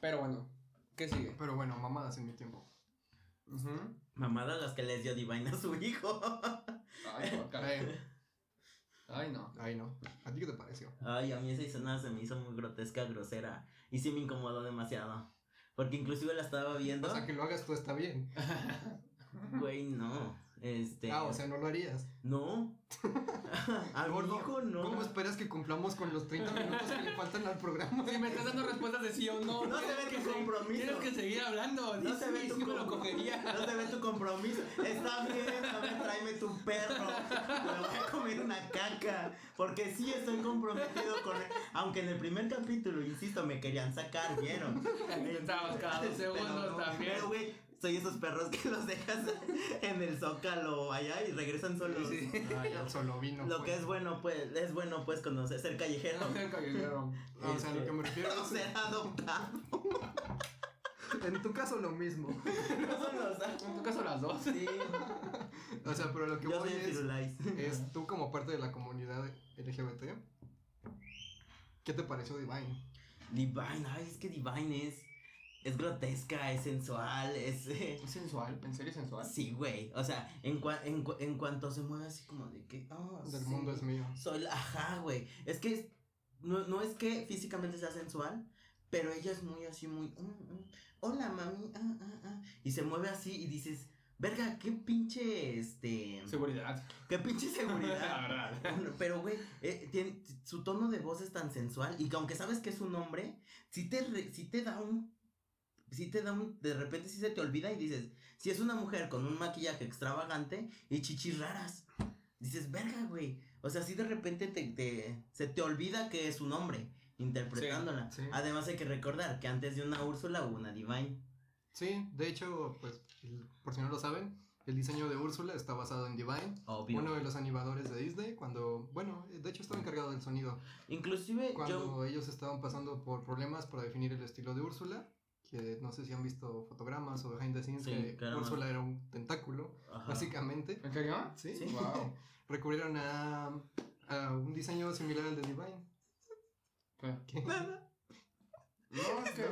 Pero bueno, ¿qué sigue? Pero bueno, mamadas en mi tiempo. Ujú. Mamadas las que les dio Divine a su hijo. Ay, guácala. Ay, Ay, no. ay, no. ¿A ti qué te pareció? Ay, a mí esa escena se me hizo muy grotesca, grosera. Y sí me incomodó demasiado. Porque inclusive la estaba viendo. O sea, que lo hagas tú está bien. Güey, no. Este. Ah, o sea, no lo harías. No. a mi hijo no. ¿Cómo esperas que cumplamos con los 30 minutos que le faltan al programa? Si me estás dando respuestas de sí o no, No se ve que tu compromiso. Tienes que seguir hablando. No se ve sí, tu sí me lo cogería. No se ve tu compromiso. Está bien, a ver, tráeme tu perro. Me voy a comer una caca. Porque sí estoy comprometido con él. Aunque en el primer capítulo, insisto, me querían sacar, ¿vieron? Intentamos cada dos segundos no, también. Pero, güey, soy esos perros que los dejas en el zócalo allá y regresan solos. Sí. Ay, ya solo vino. Lo pues. que es bueno, pues, es bueno, pues, conocer, ser callejero. Callejero. Ah, o sea, lo que me refiero No es... ser adoptado. En tu caso lo mismo. No son los En tu caso las dos. Sí. O sea, pero lo que Yo voy soy es... Es tú como parte de la comunidad LGBT. ¿Qué te pareció Divine? Divine, ay, es que Divine es. Es grotesca, es sensual, es. eh, ¿Es sensual? ¿En serio sensual? sí, güey. O sea, en, cua- en, cua- en cuanto se mueve así como de que. ah, Del sí, mundo es mío. Soy la. Ajá, güey. Es que. es- no, no es que físicamente sea sensual, pero ella es muy así, muy. mm, mm, Hola, mami. ah, ah, ah", Y se mueve así y dices. Verga, qué pinche. Este. Seguridad. Qué pinche seguridad. La verdad. Pero, güey, eh, tiene- su tono de voz es tan sensual y que aunque sabes que es un hombre, sí te, re- sí te da un... Sí te da un... De repente sí se te olvida y dices, si es una mujer con un maquillaje extravagante y chichis raras, dices, verga, güey. O sea, sí de repente te, te- se te olvida que es un hombre interpretándola. Sí, sí. Además hay que recordar que antes de una Úrsula hubo una Divine. Sí, de hecho, pues, por si no lo saben, el diseño de Úrsula está basado en Divine, Obvio. uno de los animadores de Disney, cuando, bueno, de hecho estaba encargado del sonido. Inclusive Cuando yo... ellos estaban pasando por problemas para definir el estilo de Úrsula, que no sé si han visto fotogramas o behind the scenes, Sí, que más- Úrsula era un tentáculo, Ajá. básicamente. ¿En serio? Sí, Sí. Wow. recurrieron a, a un diseño similar al de Divine. ¿Qué? No, es que.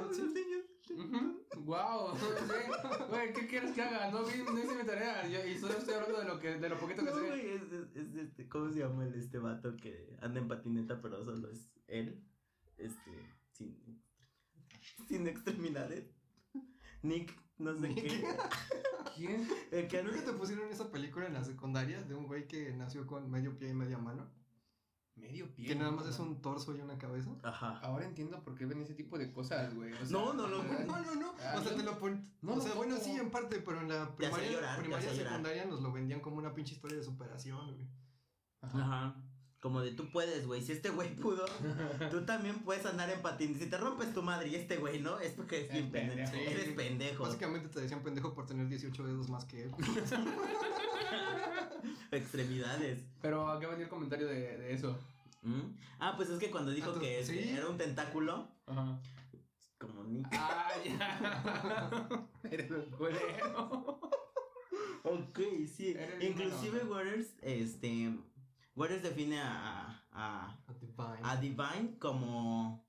Wow. Güey, ¿qué quieres que haga? No vi, no hice mi tarea. Yo, y solo estoy hablando de lo que, de lo poquito que No, sé. güey, es, es- es este, ¿cómo se llama el este vato que anda en patineta pero solo es él? Este, sin, sin extremidades. Nick, no sé qué. ¿Quién? El que Creo que te pusieron esa película en la secundaria de un güey que nació con medio pie y media mano, Medio pie. que nada más es un torso y una cabeza. Ajá. Ahora entiendo por qué ven ese tipo de cosas, güey. O sea, No, no, no, No, no, no. Ah, O sea, te lo pon... no o sea, bueno, topo. sí, en parte, pero en la primaria, llorar, primaria secundaria nos lo vendían como una pinche historia de superación, güey. Ajá. Como de tú puedes, güey. Si este güey pudo, tú también puedes andar en patín. Si te rompes tu madre y este güey, ¿no? Es porque es Es bien pendejo. pendejo. Eres pendejo. Básicamente te decían pendejo por tener 18 dedos más que él. Extremidades. Pero, ¿a qué venía el comentario de, de eso? ¿Mm? Ah, pues es que cuando dijo Ah, que ¿sí? era un tentáculo, Ajá. como Nick. Ah, ya. Eres un culero. Ok, sí. Eres Inclusive. Waters, este, Waters define a, a, A Divine. a Divine como,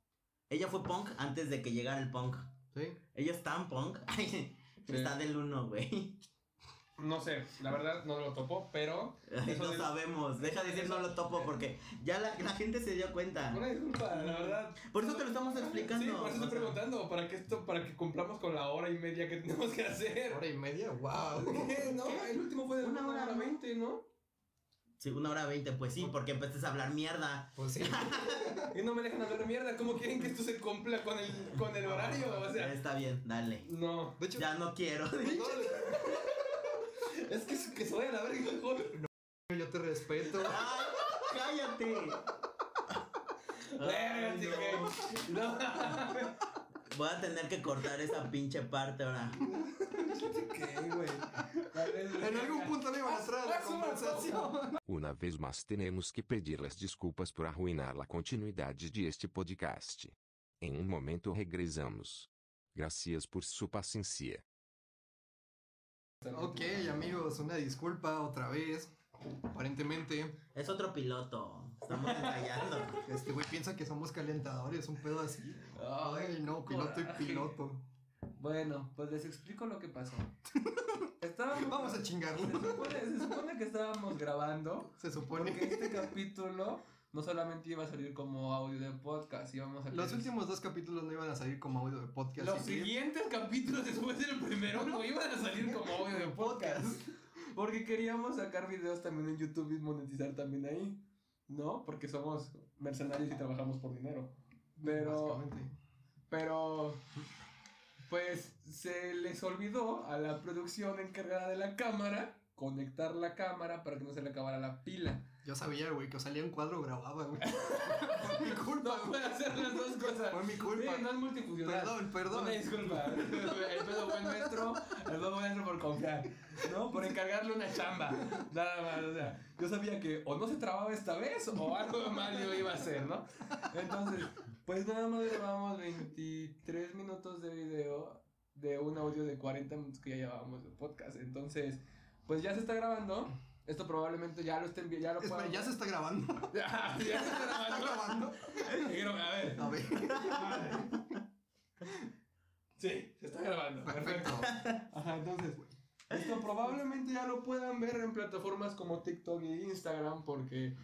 ella fue punk antes de que llegara el punk. Sí. Ella es tan punk, Ay, está del uno, güey. No sé, la verdad no lo topo, pero. Eso no sabemos, deja de decir no lo topo porque ya la, la gente se dio cuenta. Una disculpa, la verdad. Por eso te lo estamos explicando. Sí, por eso estoy sea. preguntando, para que esto, para que cumplamos con la hora y media que tenemos que hacer. Hora y media, wow. ¿Qué? No, el último fue de Una hora, ¿no? Sí, una hora veinte, pues sí, porque empezaste a hablar mierda. Pues sí. Y no me dejan hablar mierda. ¿Cómo quieren que esto se cumpla con el, con el horario? O sea, Está bien, dale. no. De hecho, Ya no quiero. Es que, que se vaya a la verga, joder. yo te respeto. Ay, cállate. Ay, no. No. Voy a tener que cortar esa pinche parte ahora. ¿Qué, güey? En algún punto le iban a a la conversación. Uma vez mais teremos que pedir-lhes desculpas por arruinar a continuidade de este podcast. Em um momento regresamos. Gracias por su paciencia. Ok, amigos, una disculpa otra vez. Aparentemente, Es otro piloto. Estamos ensayando. este güey piensa que somos calentadores, un pedo así. Ay, no, piloto y piloto. Bueno, pues les explico lo que pasó. Estábamos. Vamos a Se chingarlo. supone, se supone que estábamos grabando. Se supone Porque este capítulo no solamente iba a salir como audio de podcast, íbamos a Los últimos dos capítulos no iban a salir como audio de podcast. Los siguientes capítulos después del primero no iban a salir como audio de podcast. Porque queríamos sacar videos también en YouTube y monetizar también ahí. ¿No? Porque somos mercenarios y trabajamos por dinero. Pero, pero, pues se les olvidó a la producción encargada de la cámara conectar la cámara para que no se le acabara la pila. Yo sabía, güey, que salía un cuadro grababa, güey. Fue mi culpa, No güey. puede hacer las dos cosas. Fue mi culpa. Sí, no es multifuncional. Perdón, perdón. Una disculpa. El pedo fue nuestro. El pedo fue nuestro por confiar. ¿No? Por encargarle una chamba. Nada más. O sea, yo sabía que o no se trababa esta vez o algo mal yo iba a hacer, ¿no? Entonces, pues nada más grabamos 23 minutos de video de un audio de 40 minutos que ya llevábamos de podcast. Entonces, pues ya se está grabando. Esto probablemente ya lo estén viendo. Ya lo Espera, puedan- ya se está grabando. Ya, ya se está ¿Está grabando. grabando? Quiero- A ver. A ver, Sí, se está grabando. perfecto. Ajá, entonces, esto probablemente ya lo puedan ver en plataformas como TikTok e Instagram porque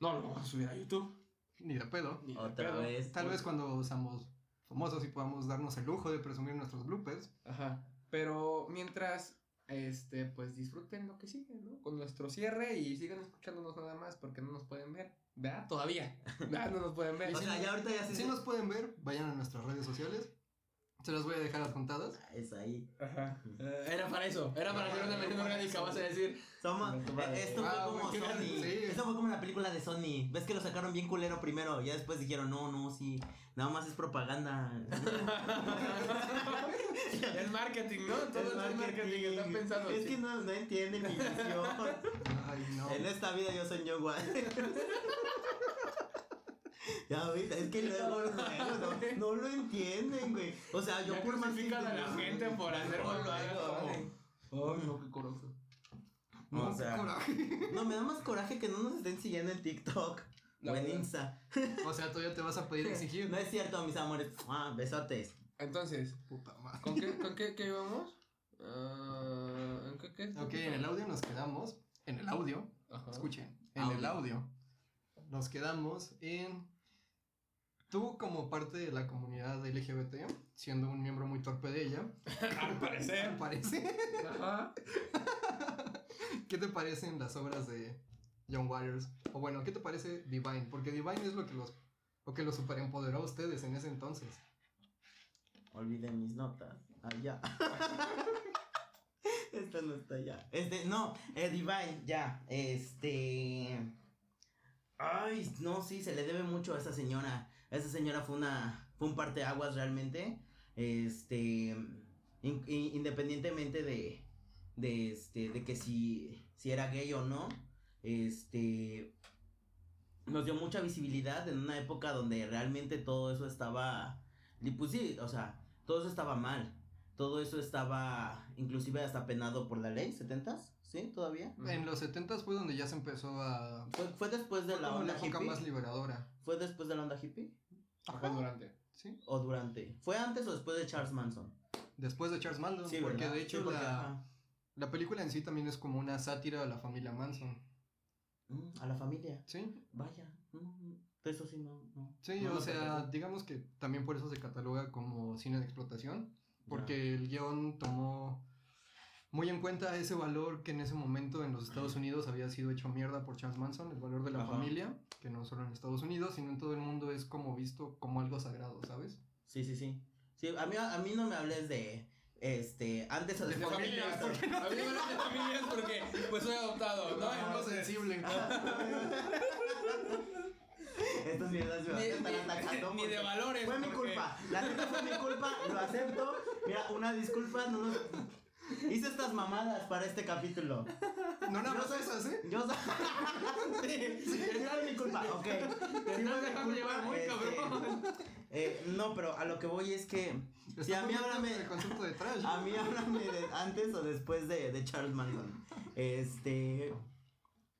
no lo vamos a subir a YouTube. Ni de pedo. Ni de Otra pedo. vez. Tal vez cuando seamos famosos y podamos darnos el lujo de presumir nuestros bloopers. Ajá. Pero mientras, este, pues disfruten lo que sigue, ¿no? Con nuestro cierre y sigan escuchándonos nada más porque no nos pueden ver. ¿Verdad? Todavía. ¿Verdad? No nos pueden ver. O sea, ya ahorita ya se... Si nos pueden ver, vayan a nuestras redes sociales. Se las voy a dejar adjuntadas. Ah, Es ahí. Ajá. Eh, era para eso. Era para hacer una mención orgánica, vas a decir. Somos, eh, esto fue Ah, como Sony. sí. Esto fue como la película de Sony. ¿Ves que lo sacaron bien culero primero? Ya después dijeron, no, no, sí. Nada más es propaganda. El marketing, ¿no? Todo es marketing. Está pensado. Es sí. que no, no entienden mi visión. Ay, no. En esta vida yo soy Wayne. Ya ahorita, es que luego, luego no, no lo entienden, güey. O sea, yo Ya por más que a la gente por hacer Ay, no, qué coraje. No, o sea, qué coraje. No, me da más coraje que no nos estén siguiendo en TikTok La o en verdad. Insta. O sea, todavía te vas a pedir exigir. No es cierto, mis amores. Ah, besotes. Entonces, Puta madre. ¿con qué, con qué, qué íbamos? Ah, ¿En qué, qué? Ok, en el audio nos quedamos. En el audio. Ajá. Escuchen. En Audio. el audio. Nos quedamos en. Tú, como parte de la comunidad LGBT, siendo un miembro muy torpe de ella, Al ¿qué parecer. te parece? Ajá. ¿Qué te parecen las obras de John Waters? O bueno, ¿qué te parece Divine? Porque Divine es lo que los, lo que los superempoderó a ustedes en ese entonces. Olvidé mis notas. Allá. Esta no está ya. Este, no, eh, Divine, ya. Este. Ay, no, sí, se le debe mucho a esa señora. Esa señora fue una. Fue un parteaguas realmente. Este. in- in- independientemente de. De este. De que si. Si era gay o no. Este. nos dio mucha visibilidad en una época donde realmente todo eso estaba, pues o sea, todo eso estaba mal. Todo eso estaba inclusive hasta penado por la ley, ¿70s? ¿Sí? ¿Todavía? En los 70 fue donde ya se empezó a... Fue, fue después de fue la onda la hippie. más liberadora. ¿Fue después de la onda hippie? Fue durante. ¿Sí? ¿O durante? ¿Fue antes o después de Charles Manson? Después de Charles Manson, Sí, porque ¿verdad? de hecho Sí, porque, la, ajá. la película en sí también es como una sátira a la familia Manson. Mm, a la familia. ¿Sí? Vaya. mm, eso sí, no. no Sí, no o sea, digamos que también por eso se cataloga como cine de explotación, porque el guion tomó muy en cuenta ese valor que en ese momento en los Estados Unidos había sido hecho mierda por Charles Manson, el valor de la Ajá. familia, que no solo en Estados Unidos, sino en todo el mundo es como visto como algo sagrado, ¿sabes? Sí, sí, sí. Sí, a mí, a mí no me hables de. Este, antes o De después. familias. A mí me hablan de familias porque pues soy adoptado, ¿no? algo Entonces, sensible. Estas mierdas me van a ni, estar ni- atacando. ni de valores. Fue mi porque- culpa. La neta fue mi culpa. Lo acepto. Mira, una disculpa. No nos... Hice estas mamadas para este capítulo. No más soy- esas, ¿eh? Yo sí, sí, fue mi culpa. Ok. Sí, mi dejando llevar muy este, cabrón. eh, no, pero a lo que voy es que. Sí, a mí háblame. el de trash. A mí háblame de antes o después de, de Charles Manson. Este.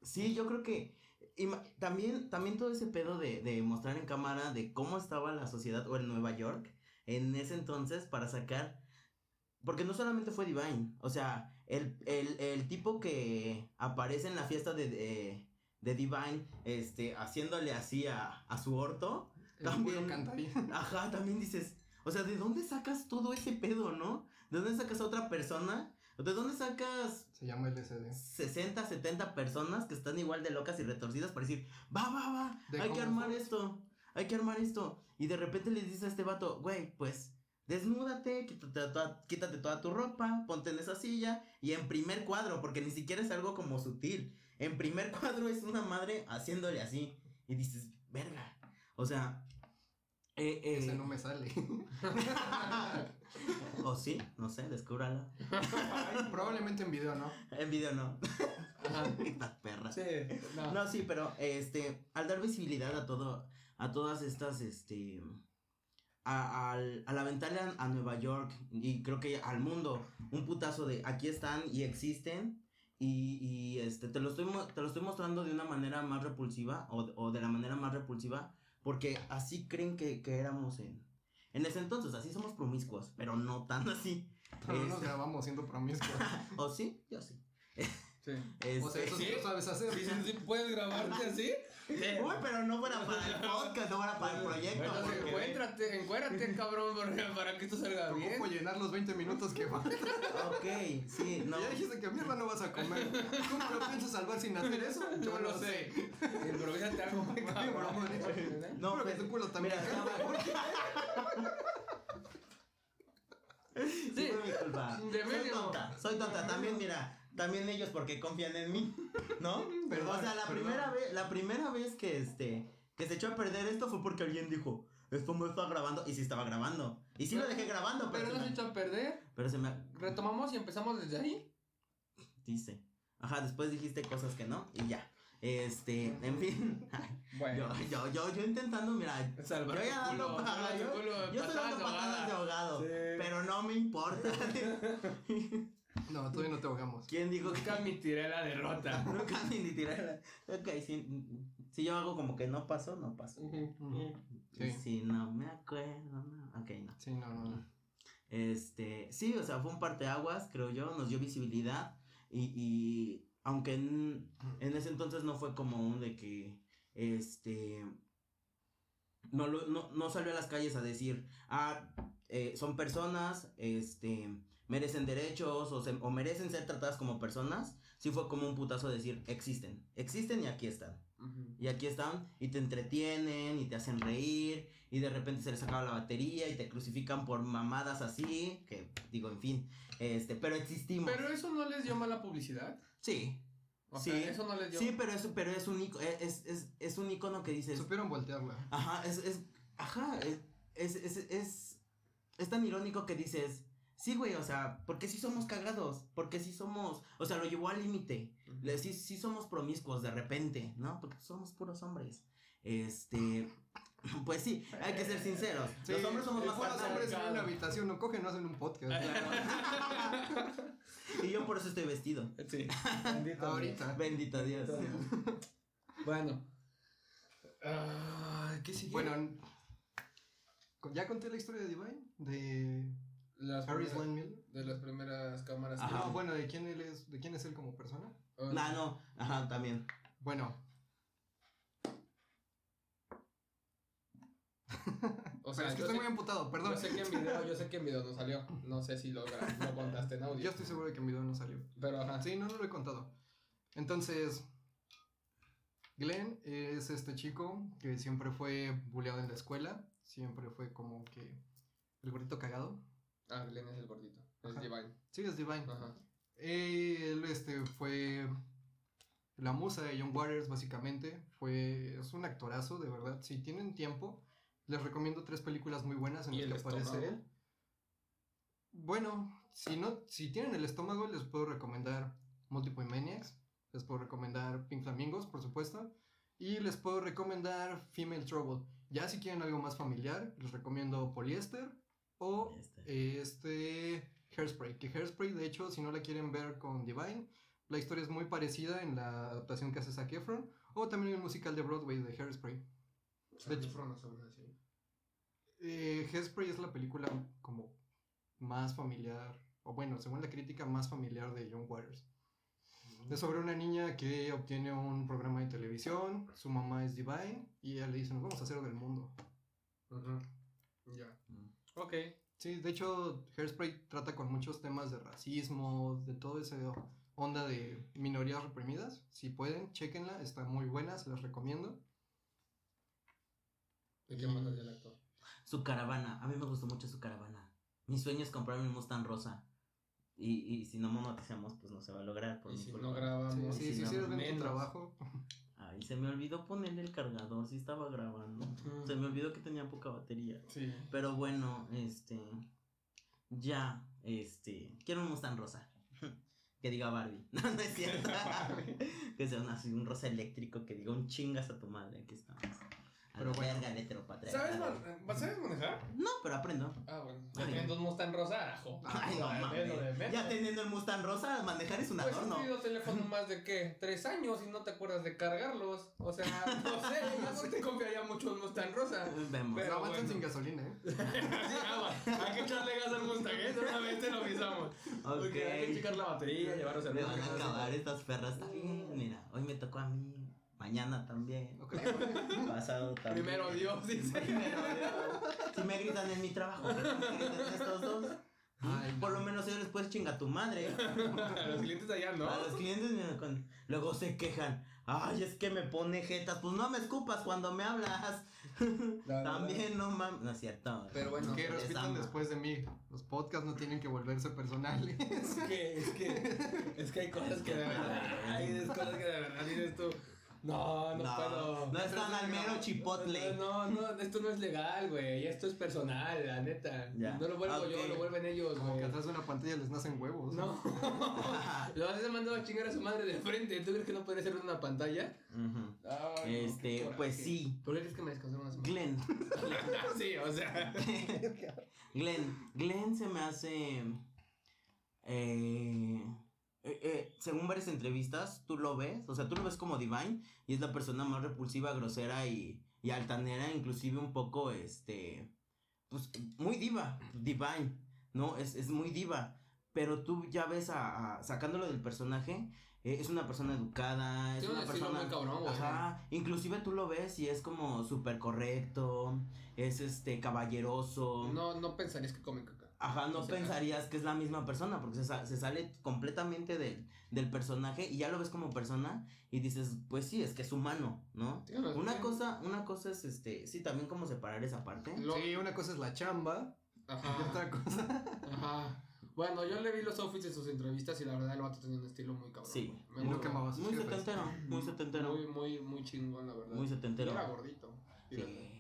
Sí, yo creo que. ima- También, también todo ese pedo de, de mostrar en cámara de cómo estaba la sociedad o en Nueva York en ese entonces para sacar. Porque no solamente fue Divine. O sea, el, el, el tipo que aparece en la fiesta de, de, de Divine, este, haciéndole así a, a su orto. El también-. Ajá, también dices, o sea, ¿de dónde sacas todo ese pedo, no? ¿De dónde sacas a otra persona? ¿De dónde sacas Se llama LSD. 60, 70 personas que están igual de locas y retorcidas para decir, va, va, va, hay que armar esto, hay que armar esto? Y de repente le dices a este vato, güey, pues, desnúdate, quítate toda, quítate toda tu ropa, ponte en esa silla y en primer cuadro, porque ni siquiera es algo como sutil. En primer cuadro es una madre haciéndole así. Y dices, verga. O sea, eh, eh, Ese no me sale. o sí, no sé, descúbralo. Probablemente en video, ¿no? En video no. Ajá. Perras. Sí, no. No, sí, pero este, al dar visibilidad a todo, a todas estas, este, a, al, al aventarle a, a Nueva York y creo que al mundo un putazo de aquí están y existen y, y este, te lo, estoy, te lo estoy mostrando de una manera más repulsiva o, o de la manera más repulsiva porque así creen que, que éramos en, en ese entonces, así somos promiscuos, pero no tan así. Pero no nos Este, grabamos siendo promiscuos. ¿O sí? Yo sí. Sí. O sea, Este, eso sí lo sabes hacer. Sí, sí, sí, ¿Puedes grabarte así? Uy, pero no fuera para el podcast, no fuera para el proyecto. Entonces, porque- encuéntrate, encuérdate, cabrón, porque- para que esto salga bien. ocupo llenar los 20 minutos que van. Ok, sí, no. Ya dijiste que mierda no vas a comer. ¿Cómo lo piensas salvar sin hacer eso? Yo lo sé. Improvísate algo cabrón. ¿eh? No, Espero que tu culo también. Mira, estaba- Sí, Sí. fue mi culpa. De Soy tonta, soy tonta. También, mira, también ellos porque confían en mí, ¿no? Perdón, o sea, la perdón. primera vez, la primera vez que este, que se echó a perder esto fue porque alguien dijo, esto no está grabando, y sí estaba grabando. Y sí lo dejé grabando, pero, Pero no se me, echó a perder. pero se me Retomamos y empezamos desde ahí. dice. Ajá, después dijiste cosas que no, y ya. Este, en fin. Bueno. Yo, yo, yo, yo intentando, mira, Salvar yo ya dando culo, yo, culo, yo estoy dando patadas de ahogado, Sí. pero no me importa. No, todavía no te ahogamos. ¿Quién dijo que Nunca admitiré la derrota. nunca tirar la... Ok, si, si yo hago como que no pasó, no pasó. Ujú. Sí. Si no me acuerdo, no. Ok, no. Sí, no, no, no. Este, sí, o sea, fue un parteaguas, creo yo, nos dio visibilidad y, y aunque en, en ese entonces no fue como un de que, este, no, lo- no, no salió a las calles a decir, ah, eh, son personas, este, merecen derechos o, se- o merecen ser tratadas como personas, sí fue como un putazo decir, existen, existen y aquí están. Y aquí están y te entretienen y te hacen reír y de repente se les acaba la batería y te crucifican por mamadas así, que digo, en fin, este, pero existimos. Pero eso no les dio mala publicidad. sí, O Sí. sea, eso no les dio. sí, pero es, pero es un icono, es, es, es un icono que dices, Supieron voltearla. ajá, es, es, ajá, es, es, es, es, es tan irónico que dices, sí, güey, o sea, porque sí somos cagados, porque sí somos, o sea, lo llevó al límite. Le- Sí, sí somos promiscuos de repente, ¿no? Porque somos puros hombres. Este, pues sí, hay que ser sinceros. Sí, los hombres somos más Los hombres en una habitación no cogen, no hacen un podcast. Y yo por eso estoy vestido. Sí. Bendito Ahorita. Bendito Dios. Dios. Bueno. Ah, ¿Qué sigue? Bueno, ¿ya conté la historia de Divine? De las Harris primeras- de las primeras cámaras. Ajá. No, bueno, ¿de quién él es, de quién es él como persona? Ah, No, no, ajá, también. Bueno, O pero sea, es que yo, estoy sé, muy emputado, perdón. yo sé que en video, yo sé que en video no salió. No sé si lo, lo contaste en audio. Yo estoy seguro de que en video no salió. Pero ajá. Sí, no, no lo he contado. Entonces, Glenn es este chico que siempre fue bulleado en la escuela. Siempre fue como que el gordito cagado. Ah, Glenn es el gordito. Es. Divine. Sí, es Divine. Ajá. Él este, fue la musa de John Waters, básicamente. Fue, es un actorazo, de verdad. Si tienen tiempo, les recomiendo tres películas muy buenas en ¿Y las que aparece él. Bueno, si no, si tienen el estómago, les puedo recomendar Multiple Maniacs. Les puedo recomendar Pink Flamingos, por supuesto. Y les puedo recomendar Female Trouble. Ya si quieren algo más familiar, les recomiendo Polyester o Este. este Hairspray. Que Hairspray, de hecho, si no la quieren ver con Divine, la historia es muy parecida en la adaptación que hace Zac Efron. O también en el musical de Broadway de Hairspray. De hecho- Efron no así. Eh, Hairspray es la película como más familiar, o bueno, según la crítica, más familiar de John Waters. Es sobre una niña que obtiene un programa de televisión, su mamá es Divine, y ella le dice, nos vamos a hacer del mundo. Ya. Ok. Sí, de hecho, Hairspray trata con muchos temas de racismo, de todo ese onda de minorías reprimidas. Si pueden, chequenla, está muy buena, se las recomiendo. ¿De qué más hacía el actor? Su caravana, a mí me gustó mucho su caravana. Mi sueño es comprarme un Mustang rosa. Y, y si no monetizamos, pues no se va a lograr por Y mi si culpa. no grabamos. Sí, sí, menos. trabajo. Ay, se me olvidó ponerle el cargador, sí estaba grabando. Se me olvidó que tenía poca batería. Sí. Pero bueno, este. Ya, este. Quiero un Mustang rosa. que diga Barbie. No, no es cierto. que sea un, así, un rosa eléctrico que diga un chingas a tu madre. Aquí estamos. A Pero la bueno. verga, el heteropatriarcado. ¿Sabes, man- ¿Sabes manejar? No, pero aprendo. Ah, bueno. Ay. Ya teniendo un Mustang rosa, ajo. Ay, no mames. Ya teniendo el Mustang rosa, manejar es un Pues adorno. tenido teléfono más de qué? Tres años y no te acuerdas de cargarlos. O sea, no sé, ya no te confiaría mucho en Mustang rosa. Vemos. Pero avanzan bueno. sin gasolina, ¿eh? Sí, agua. Hay que echarle gas al Mustang, ¿eh? De una vez te lo avisamos. Ok. Porque hay que checar la batería, llevarlos al Me van a acabar estas perras. Bien, mira. Hoy me tocó a mí. Mañana también. Ok. Pasado también. Primero Dios, dice. Primero Dios. Si me gritan en mi trabajo, ¿qué gritan estos dos? Ay, Por no. lo menos ellos después chinga tu madre. A los clientes allá, ¿no? A los clientes con- luego se quejan. Ay, es que me pone jetas. Pues no me escupas cuando me hablas. La verdad. También no mames. No es cierto. Pero bueno, Que les repitan después de mí. Los podcasts no tienen que volverse personales. Es que, es que, es que hay cosas que de verdad, hay cosas que de verdad dices tú, no, no, No, puedo. no es tan al mero chipotle. No, no, esto no es legal, güey, esto es personal, la neta. Ya. No lo vuelvo yo, lo vuelven ellos, Como que güey. atrás de una pantalla les nacen huevos. No, lo vas a mandar a chingar a su madre de frente, ¿tú crees que no puede ser una pantalla? Ay, no, Este, pues sí. ¿Por qué crees que me una semana? Glenn. sí, o sea. Glenn. Glenn se me hace. eh, eh, eh, según varias entrevistas, tú lo ves, o sea, tú lo ves como Divine y es la persona más repulsiva, grosera y, y altanera, inclusive un poco, este, pues, muy diva, Divine, ¿no? Es, es muy diva, pero tú ya ves a, a- sacándolo del personaje, eh, es una persona educada, es una persona... muy cabrón, güey. Ajá, inclusive tú lo ves y es como súper correcto, es este caballeroso. No, no pensarías que comen caca. Ajá, no O sea, pensarías que es la misma persona porque se, sa- se sale completamente del, del personaje y ya lo ves como persona y dices, pues sí, es que es humano, ¿no? Sí, no, Una cosa, una cosa es este, sí, también como separar esa parte. Lo- Sí, una cosa es la chamba y Ajá. otra cosa. Ajá. Bueno, yo le vi los outfits de sus entrevistas y la verdad el vato tenía un estilo muy cabrón. Sí. Me Y sus Muy jefes. setentero, muy setentero. Muy, muy, muy chingón, la verdad. Muy setentero. Y Era gordito. Sí.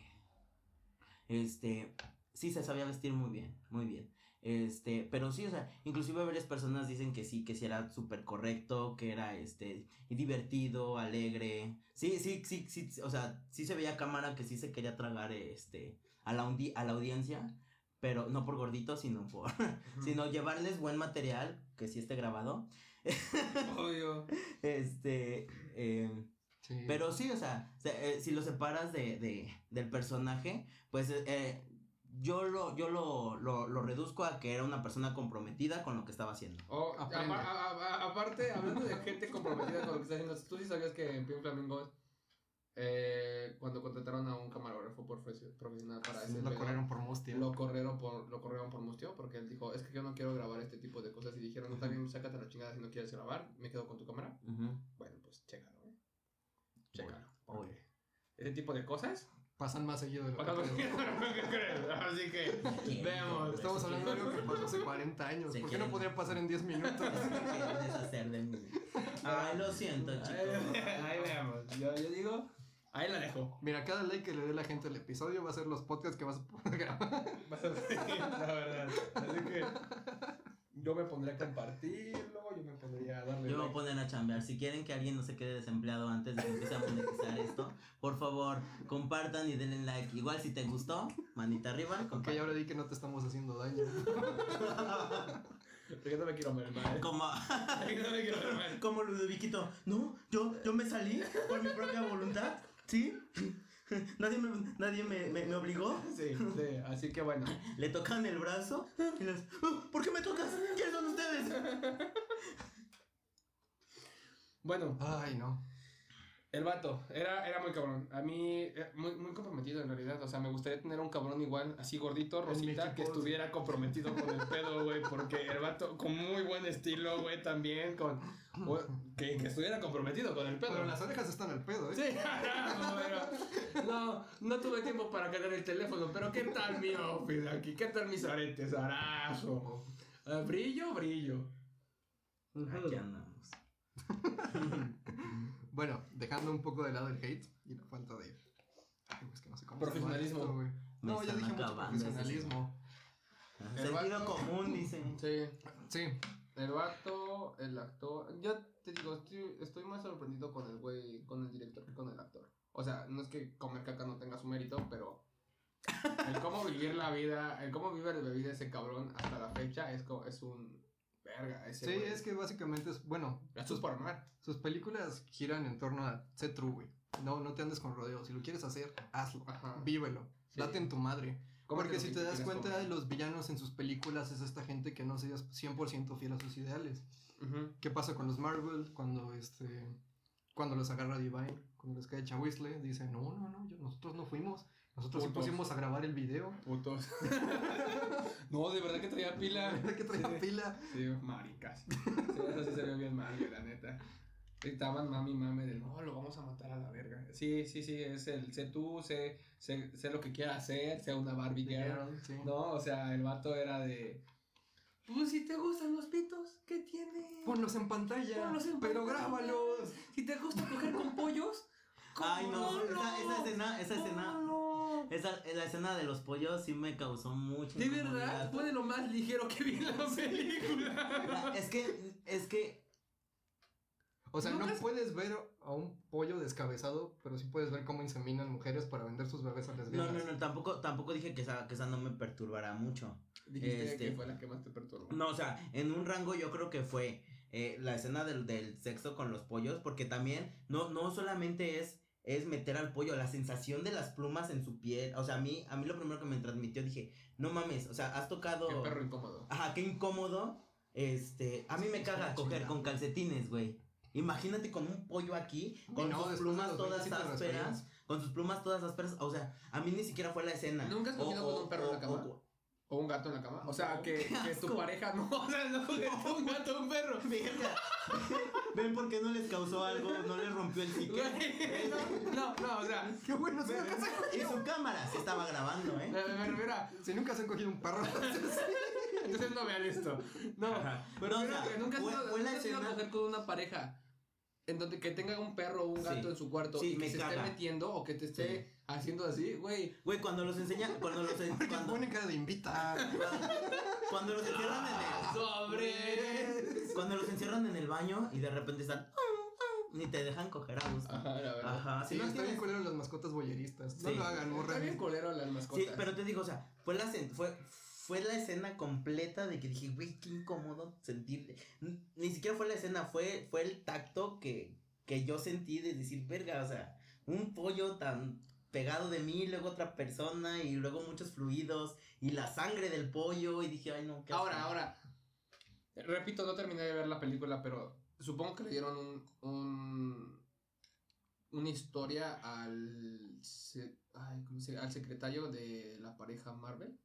Este, sí, se sabía vestir muy bien, muy bien. Este, pero sí, o sea, inclusive varias personas dicen que sí, que sí era súper correcto, que era, este, divertido, alegre. Sí, sí, sí, sí, o sea, sí se veía cámara que sí se quería tragar, este, a la, a la audiencia, pero no por gordito, sino por, sino llevarles buen material, que sí esté grabado. Obvio. Este, eh, Sí. pero sí, o sea, se- eh, si lo separas de, de, del personaje, pues eh, yo lo, yo lo, lo, lo reduzco a que era una persona comprometida con lo que estaba haciendo. O, Aprende. apa- a- a- aparte, hablando de gente comprometida con lo que está haciendo, tú sí sabías que en Pin Flamingos, eh, cuando contrataron a un camarógrafo profe- profesional para ese lo pedo, corrieron por Mustia. lo corrieron por lo corrieron por Mustio porque él dijo es que yo no quiero grabar este tipo de cosas y dijeron no está bien sácate la chingada si no quieres grabar me quedo con tu cámara bueno pues chécalo ¿eh? chécalo Uy. ese tipo de cosas Pasan más seguido de lo que crees. así que vemos Estamos hablando de algo que pasó hace 40 años. ¿Por qué no podría pasar en 10 minutos? Deshacer de mí. Ay, lo siento, chicos. ahí veamos yo, yo digo ahí la dejo Mira, cada like que le dé la gente al episodio va a ser los podcasts que vas a poder grabar. Vas a la verdad así que yo me pondría a compartirlo yo me pondría a darle Yo me voy a like. poner a chambear. Si quieren que alguien no se quede desempleado antes de que empiece a monetizar esto, por favor, compartan y denle like. Igual si te gustó, manita arriba. Ok, comparte. ahora di que no te estamos haciendo daño. Porque no me quiero ver mal Como, no me quiero ver mal como Ludoviquito. No, yo, yo me salí por mi propia voluntad. ¿Sí? Nadie me, nadie me, me, me obligó. Sí, sí, así que bueno. Le tocan el brazo y les. "Oh, ¿Por qué me tocas? ¿Quiénes son ustedes? Bueno, Ay, no. El vato era, era muy cabrón. A mí, eh, muy, muy comprometido en realidad. O sea, me gustaría tener un cabrón igual, así gordito, rosita, que estuviera comprometido con el pedo, güey. Porque el vato, con muy buen estilo, güey, también. con que, que estuviera comprometido con el pedo. Pero las orejas están al pedo, ¿eh? Sí, no, pero- no, no tuve tiempo para cargar el teléfono, pero ¿qué tal mi outfit aquí? ¿Qué tal mis aretes, arazo? Ah, brillo, brillo. Aquí andamos. Bueno, dejando un poco de lado el hate y la falta de. Ay, pues que no sé cómo. Profesionalismo. esto, güey. No, ya dije mucho profesionalismo. El Sentido vato- común, dicen. Sí, Sí, el vato, el actor. Yo te digo, estoy, estoy más sorprendido con el güey, con el director que con el actor. O sea, no es que comer caca no tenga su mérito, pero. El cómo vivir la vida, el cómo vive la vida ese cabrón hasta la fecha es, es un. Verga, ese sí, güey. es que básicamente es. Bueno, Esto es por amar. sus películas giran en torno a. Sé true, güey. No, no te andes con rodeos. Si lo quieres hacer, hazlo. Ajá. Vívelo. Sí. Date en tu madre. Porque si te das cuenta, comer. los villanos en sus películas es esta gente que no se 100% fiel a sus ideales. Ujú. ¿Qué pasa con los Marvel cuando este cuando los agarra Divine, cuando les cae Chawisle, dicen, "No, no, no, yo- nosotros no fuimos. Nosotros sí Putos. pusimos a grabar el video." Putos. no, de verdad que traía pila. que traía pila. Sí, maricas. Sí, eso sí se vio bien mal, la neta. Estaban mami mame de no, lo vamos a matar a la verga. Sí, sí, sí, es el sé tú, sé, sé, sé lo que quiera hacer, sea una Barbie girl. Sí. No, o sea, el vato era de. Pues si te gustan los pitos, ¿qué tiene? Ponlos en pantalla, Ponlos en pero pantalla. grábalos. Si te gusta coger con pollos. Ay, no, ¿cómo esa, esa escena, esa escena. Esa, la escena de los pollos sí me causó mucho. De verdad, fue de lo más ligero que vi en la película. Es que, es que, O sea, no Nunca- puedes ver a un pollo descabezado, pero sí puedes ver cómo inseminan mujeres para vender sus bebés a no, lesbianas. no, no, tampoco, tampoco dije que esa, que esa no me perturbará mucho. Dijiste Este- que fue la que más te perturbó. No, o sea, en un rango yo creo que fue eh, la escena del, del sexo con los pollos, porque también no, no solamente es, es meter al pollo, la sensación de las plumas en su piel, o sea, a mí, a mí lo primero que me transmitió dije, no mames, o sea, has tocado... Qué perro incómodo. Ajá, qué incómodo. Este, a mí me caga coger con calcetines, güey. Imagínate con un pollo aquí, con no, sus plumas todas 25 ásperas, con sus plumas todas ásperas, o sea, a mí ni siquiera fue la escena. ¿Nunca has cogido con un perro en la cama? o- O un gato en la cama. O sea, que, que tu pareja no. O sea, no juguete un gato o un perro. Verga. ¿Ven por qué no les causó algo? ¿No les rompió el psique? No, no, no, o sea. Qué bueno, si nunca, se, Y su cámara se estaba grabando, ¿eh? Pero mira, si nunca se han cogido un perro. entonces no vean esto. No, Ajá. pero No, o sea, que nunca has fue- ido- fue la nunca has ido a escena- coger con una pareja en donde que tenga un perro o un gato Sí. en su cuarto Sí, y que me se caga. esté metiendo o que te esté haciendo así, güey. Güey, cuando los enseñan, cuando los en- Porque cuando, ponen cara de invita. cuando los encierran en el Sobre. cuando los encierran en el baño y de repente están ni te dejan coger a gusto. Ajá, la verdad. Ajá, Sí, si no está bien culero las mascotas boyeristas. No Sí. lo hagan, Está morra. bien culero las mascotas. Sí, pero te digo, o sea, fue la fue, fue la escena completa de que dije, güey, qué incómodo sentir. Ni siquiera fue la escena, fue, fue el tacto que, que yo sentí de decir, verga, o sea, un pollo tan pegado de mí, luego otra persona, y luego muchos fluidos, y la sangre del pollo, y dije, ay no, qué Ahora, asco". ahora. Repito, no terminé de ver la película, pero supongo que le dieron un. un una historia al. se- ay, ¿cómo se- al secretario de la pareja Marvel.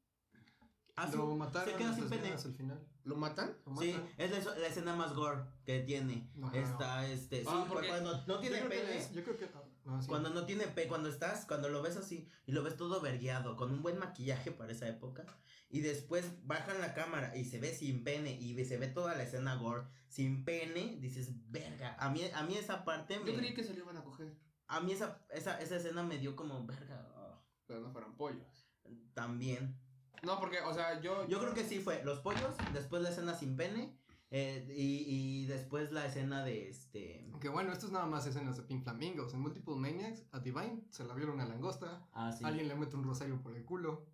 Ah, sí, Lo mataron se queda sin pene. lesbianas al final. ¿Lo matan? Lo Sí, es la, la escena más gore que tiene. Ajá. Está, este, sí, Ah, porque- cuando no tiene pene. es- Yo creo que. ah, sí. Cuando no tiene pe, cuando estás, cuando lo ves así y lo ves todo vergueado, con un buen maquillaje para esa época, y después bajan la cámara y se ve sin pene y se ve toda la escena gore sin pene, dices, verga. A mí, a mí esa parte me, Yo creí que se lo iban a coger, a mí esa, esa, esa escena me dio como, verga, ah, pero no fueran pollos. también. No, porque, o sea, yo. Yo creo que sí fue los pollos, después la escena sin pene, eh, y, y después la escena de este... Que bueno, esto es nada más escenas de Pink Flamingos. En Multiple Maniacs, a Divine se la viola una langosta. Ah, sí. Alguien le mete un rosario por el culo.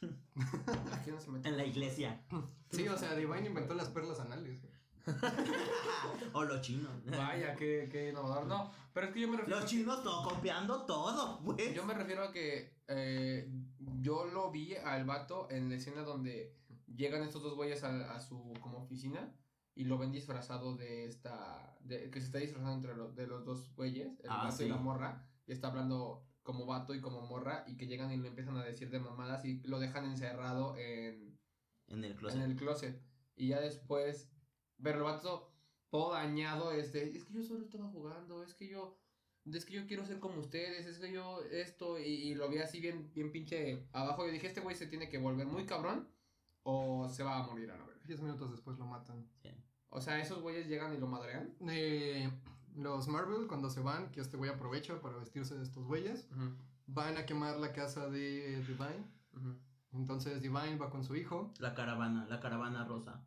No se mete. En la iglesia. Sí, o sea, Divine inventó las perlas anales. o los chinos. Vaya, qué, qué innovador. No, pero es que yo me refiero. Los chinos todo copiando todo, pues. Yo me refiero a que eh, yo lo vi al vato en la escena donde llegan estos dos güeyes a, a su como oficina y lo ven disfrazado de esta, de, que se está disfrazando entre los, de los dos güeyes, el Ah, vato sí. y la morra, y está hablando como vato y como morra y que llegan y le empiezan a decir de mamadas y lo dejan encerrado en, En el closet. en el closet. Y ya después, pero el vato todo dañado, este, es que yo solo estaba jugando, es que yo, es que yo quiero ser como ustedes, es que yo esto, y, y lo vi así bien, bien pinche abajo. Y dije, este güey se tiene que volver muy cabrón o se va a morir a la verga. Diez minutos después lo matan. O sea, esos güeyes llegan y lo madrean. Eh, los Marvel, cuando se van, que este güey aprovecha para vestirse de estos güeyes, van a quemar la casa de Divine. Entonces Divine va con su hijo. La caravana, la caravana rosa.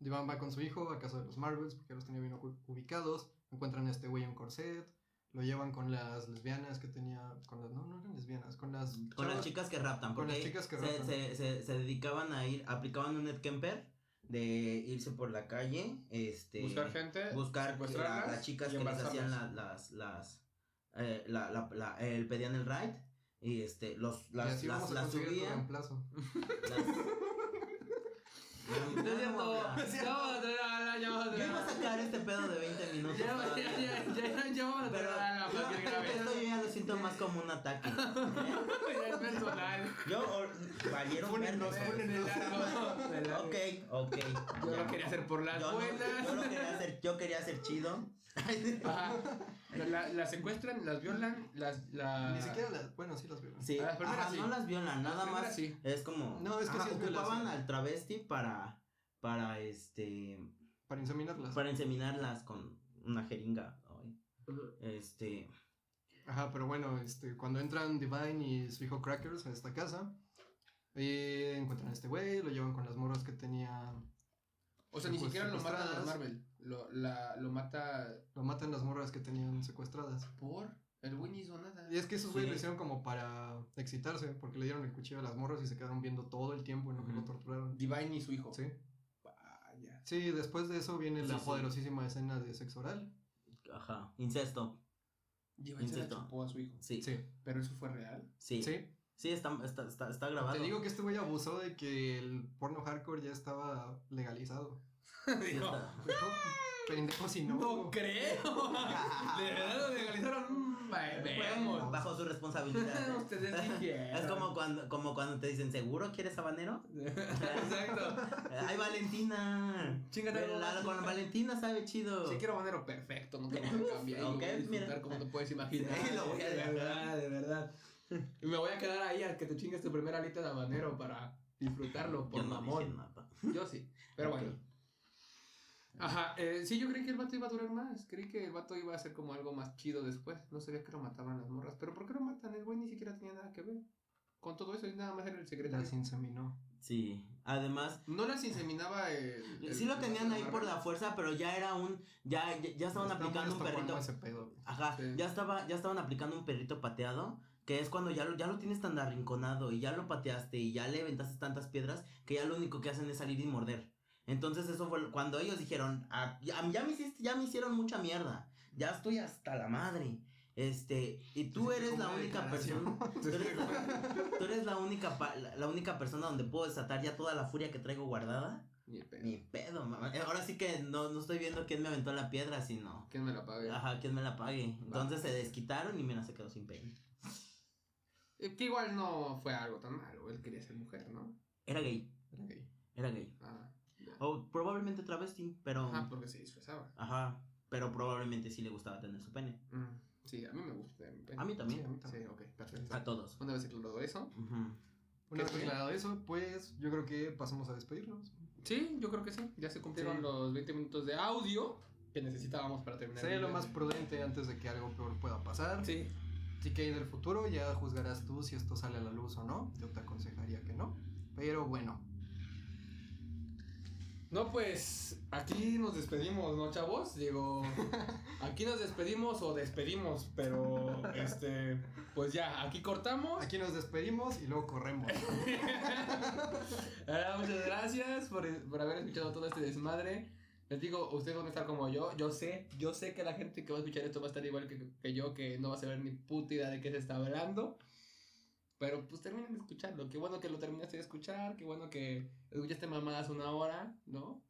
Divine va con su hijo a casa de los Marvels porque los tenía bien ubi- ubicados. Encuentran a este güey en corset. Lo llevan con las lesbianas que tenía. Con las, no, no eran lesbianas. Con las. Con las chicas que raptan. con las Porque chicas que se, raptan. Se, se, se dedicaban a ir, aplicaban un Ed Kemper de irse por la calle, este... Buscar gente, buscar las chicas y que les hacían la- las, las, eh, la, la, la- el, pedían el ride, y este, los, y las, así las, vamos a las conseguir tu subían, reemplazo. las- No es cierto, vamos a traer a Alan, ya vamos a Yo traer iba a sacar este pedo de 20 minutos. Ya, ya, ya, ya, ya vamos a traer Pero a Alan para que yo- grabe. esto yo ya lo siento más como un ataque. ¿eh? Personal. Yo, valieron largo. Ok, ok. Yo ya. lo quería hacer por las Yo, no- buenas. yo lo quería hacer, yo quería hacer chido. Ajá. La, la secuestran, las violan, las. La... Ni siquiera las. Bueno, sí las vieron. Sí, A las primeras ajá, sí. no las violan, nada Las más sí. es como No, es que ajá, sí ocupaban al travesti para para este Para inseminarlas. para inseminarlas con una jeringa. Este, Ajá, pero bueno, este, cuando entran Divine y su hijo Crackers a esta casa, eh, encuentran a este güey, lo llevan con las morras que tenía. O sea, ni Pues, siquiera lo matan secuestradas. Marvel. Lo, la, lo mata Lo matan las morras que tenían secuestradas. por. El güey ni hizo nada. Y es que esos güeyes Sí. lo hicieron como para excitarse, porque le dieron el cuchillo a las morras y se quedaron viendo todo el tiempo en lo que lo torturaron. Divine y su hijo. Sí. Vaya. Sí, después de eso viene la Sí, sí. poderosísima escena de sexo oral. ajá, incesto. Divine se la Incesto. chupó a su hijo. Sí. Sí. Sí. Pero eso fue real. Sí. Sí. está, está, está, está grabado. Te digo que este güey abusó de que el porno hardcore ya estaba legalizado. Sí está. Pendejo si no. no creo. De verdad lo legalizaron. Mm. Bajo su responsabilidad. Ustedes dijeron. Es como cuando, como cuando te dicen, ¿seguro quieres habanero? Exacto. ¡Ay, Valentina! Chingate La- con Valentina sabe chido. Si quiero banero perfecto, no te voy a cambiar. y lo Ok, voy a disfrutar mira. como te puedes imaginar. Sí, lo voy a de verdad, de verdad. Y me voy a quedar ahí a que te chingues tu primera alita de habanero para disfrutarlo por Yo no mamón. dije nada. Yo sí. Pero bueno. Ajá, eh, sí, yo creí que el vato iba a durar más. Creí que el vato iba a ser como algo más chido después. No sabía que lo mataban las morras. Pero ¿por qué lo matan? El güey ni siquiera tenía nada que ver. Con todo eso, y nada más era el secretario. Las inseminó. Sí, además, No las inseminaba el. el- sí lo tenían ahí de por la fuerza, pero ya era un, ya, ya, ya estaban Está aplicando un perrito. ese pedo, güey. Ajá, Sí. ya estaba, ya estaban aplicando un perrito pateado, que es cuando ya lo, ya lo tienes tan arrinconado y ya lo pateaste y ya le aventaste tantas piedras que ya lo único que hacen es salir y morder. Entonces eso fue cuando ellos dijeron, "Ah, ya, ya me hiciste, ya me hicieron mucha mierda, ya estoy hasta la madre. Este, y tú eres la única persona, tú eres la, tú eres la única, pa- la, la única persona donde puedo desatar ya toda la furia que traigo guardada. Ni pedo. Ni pedo, mamá. Ahora sí que no, no estoy viendo quién me aventó la piedra, sino, ¿Quién me la pague? ajá, quién me la pague. Entonces se desquitaron y mira, se quedó sin. Eh, Que igual no fue algo tan malo. Él quería ser mujer, ¿no? Era gay, Era gay. era gay. Ah, probablemente travesti, pero. Ajá, porque se disfrazaba. Ajá. Pero probablemente sí le gustaba tener su pene. Mm, Sí, a mí me gusta. mi pene. A mí también. Sí, a mí también. Sí, ok, perfecto. A todos. Una vez aclarado eso. Ujú. Una vez aclarado eso, pues yo creo que pasamos a despedirnos. Sí, yo creo que sí. Ya se cumplieron Sí. los 20 minutos de audio que necesitábamos para terminar. Sería el lo más prudente antes de que algo peor pueda pasar. Sí. Así que ahí del futuro ya juzgarás tú si esto sale a la luz o no. Yo te aconsejaría que no. Pero bueno, No, pues aquí nos despedimos, ¿no, chavos? Digo, aquí nos despedimos o despedimos, pero este, pues ya, aquí cortamos. aquí nos despedimos y luego corremos. Ah, muchas gracias por, por haber escuchado todo este desmadre. Les digo, ustedes van a estar como yo. Yo sé, yo sé que la gente que va a escuchar esto va a estar igual que, que yo, que no va a saber ni puta idea de qué se está hablando. Pero pues terminen de escucharlo. Qué bueno que lo terminaste de escuchar. Qué bueno que escuchaste mamadas una hora, ¿no?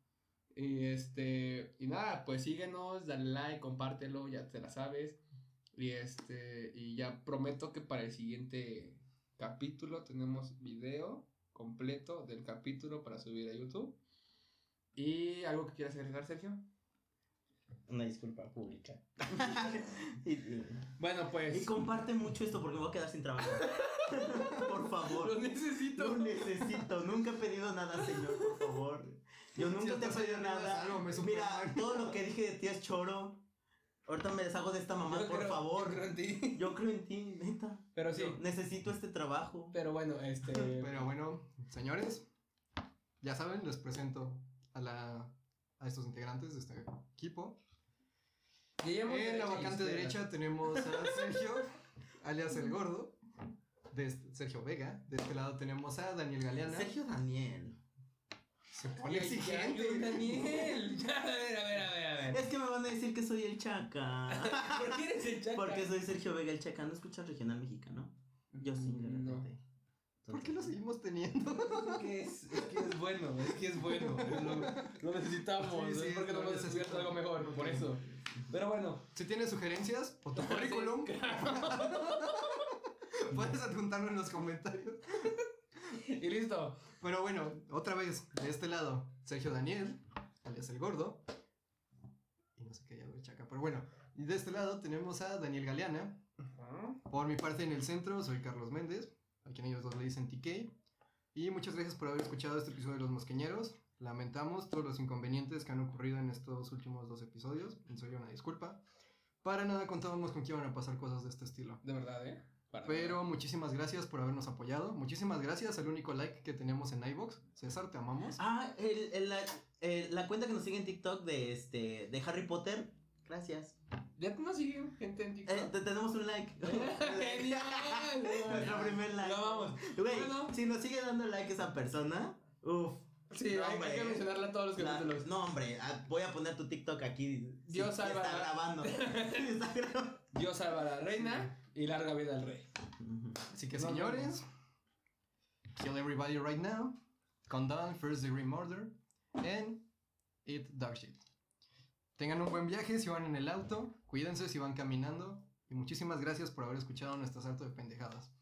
Y este. Y nada, pues síguenos, dale like, compártelo, ya te la sabes. Y este. Y ya prometo que para el siguiente capítulo tenemos video completo del capítulo para subir a YouTube. ¿Y algo que quieras agregar, Sergio? Una disculpa pública. y, y- Bueno, y pues. comparte mucho esto porque me voy a quedar sin trabajo. por favor. Lo necesito. Lo necesito. Nunca he pedido nada, señor, por favor. Yo Si nunca te he pedido nada. algo me Mira, todo lo que dije de ti es choro. Ahorita me deshago de esta mamá, Yo por creo- favor. yo creo en ti. Yo creo en ti, neta. Pero sí. Yo necesito este trabajo. Pero bueno, este. Pero bueno, señores, ya saben, les presento a, la, a estos integrantes de este equipo. En la vacante derecha tenemos a Sergio, alias el gordo, de este- Sergio Vega. De este lado tenemos a Daniel Galeana. Sergio Daniel. se pone exigente. ya, Daniel. Ya, a ver, a ver, a ver, a ver. Es que me van a decir que soy el chaca. ¿Por qué eres el chaca? Porque soy Sergio Vega el chaca. ¿No escuchas regional mexicano? Yo sí, de No. repente. ¿Por qué lo seguimos teniendo? Es que es, es que es bueno, es que es bueno. lo, lo necesitamos. Sí, sí, es porque no hemos descubierto algo mejor, por eso. Pero bueno. Si tienes sugerencias o tu currículum, puedes adjuntarlo en los comentarios. Y listo. Pero bueno, otra vez, de este lado, Sergio Daniel, alias el gordo. Y no sé qué llama el chaca, pero bueno. Y de este lado tenemos a Daniel Galeana. Por mi parte en el centro, soy Carlos Méndez, a quien ellos dos le dicen TK. Y muchas gracias por haber escuchado este episodio de Los Mosqueñeros. Lamentamos todos los inconvenientes que han ocurrido en estos últimos dos episodios. En serio, una disculpa. Para nada contábamos con que iban a pasar cosas de este estilo. De verdad, ¿eh? Para Pero muchísimas gracias por habernos apoyado. Muchísimas gracias al único like que tenemos en iBox. César, te amamos. Ah, el, el- la, el- la cuenta que nos sigue en TikTok de este de Harry Potter. Gracias. Ya nos siguen gente en TikTok. Eh, te- tenemos un like. Genial. Nuestro primer like. Lo vamos. Güey, Bueno. si nos sigue dando like esa persona, uff. Sí, No, hay, hombre. hay que mencionarla a todos los no, hombre, ah, voy a poner tu TikTok aquí. Dios Sí, salva Está la- grabando. Está grabando. Dios salva a la reina y larga vida al rey. Así que señores, kill everybody right now, condone first degree murder, and eat dog shit. Tengan un buen viaje si van en el auto, cuídense si van caminando, y muchísimas gracias por haber escuchado nuestro salto de pendejadas.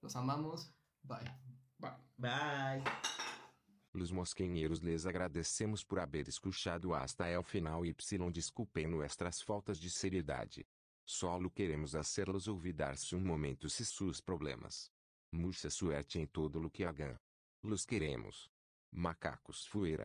Los amamos, bye. Bye. Bye. Los mosquenheiros les agradecemos por haber escuchado hasta el final y desculpem nuestras faltas de seriedade. Solo queremos hacerlos olvidar-se um momento se sus problemas. Mucha suerte em todo lo que hagan. Los queremos. Macacos fuera.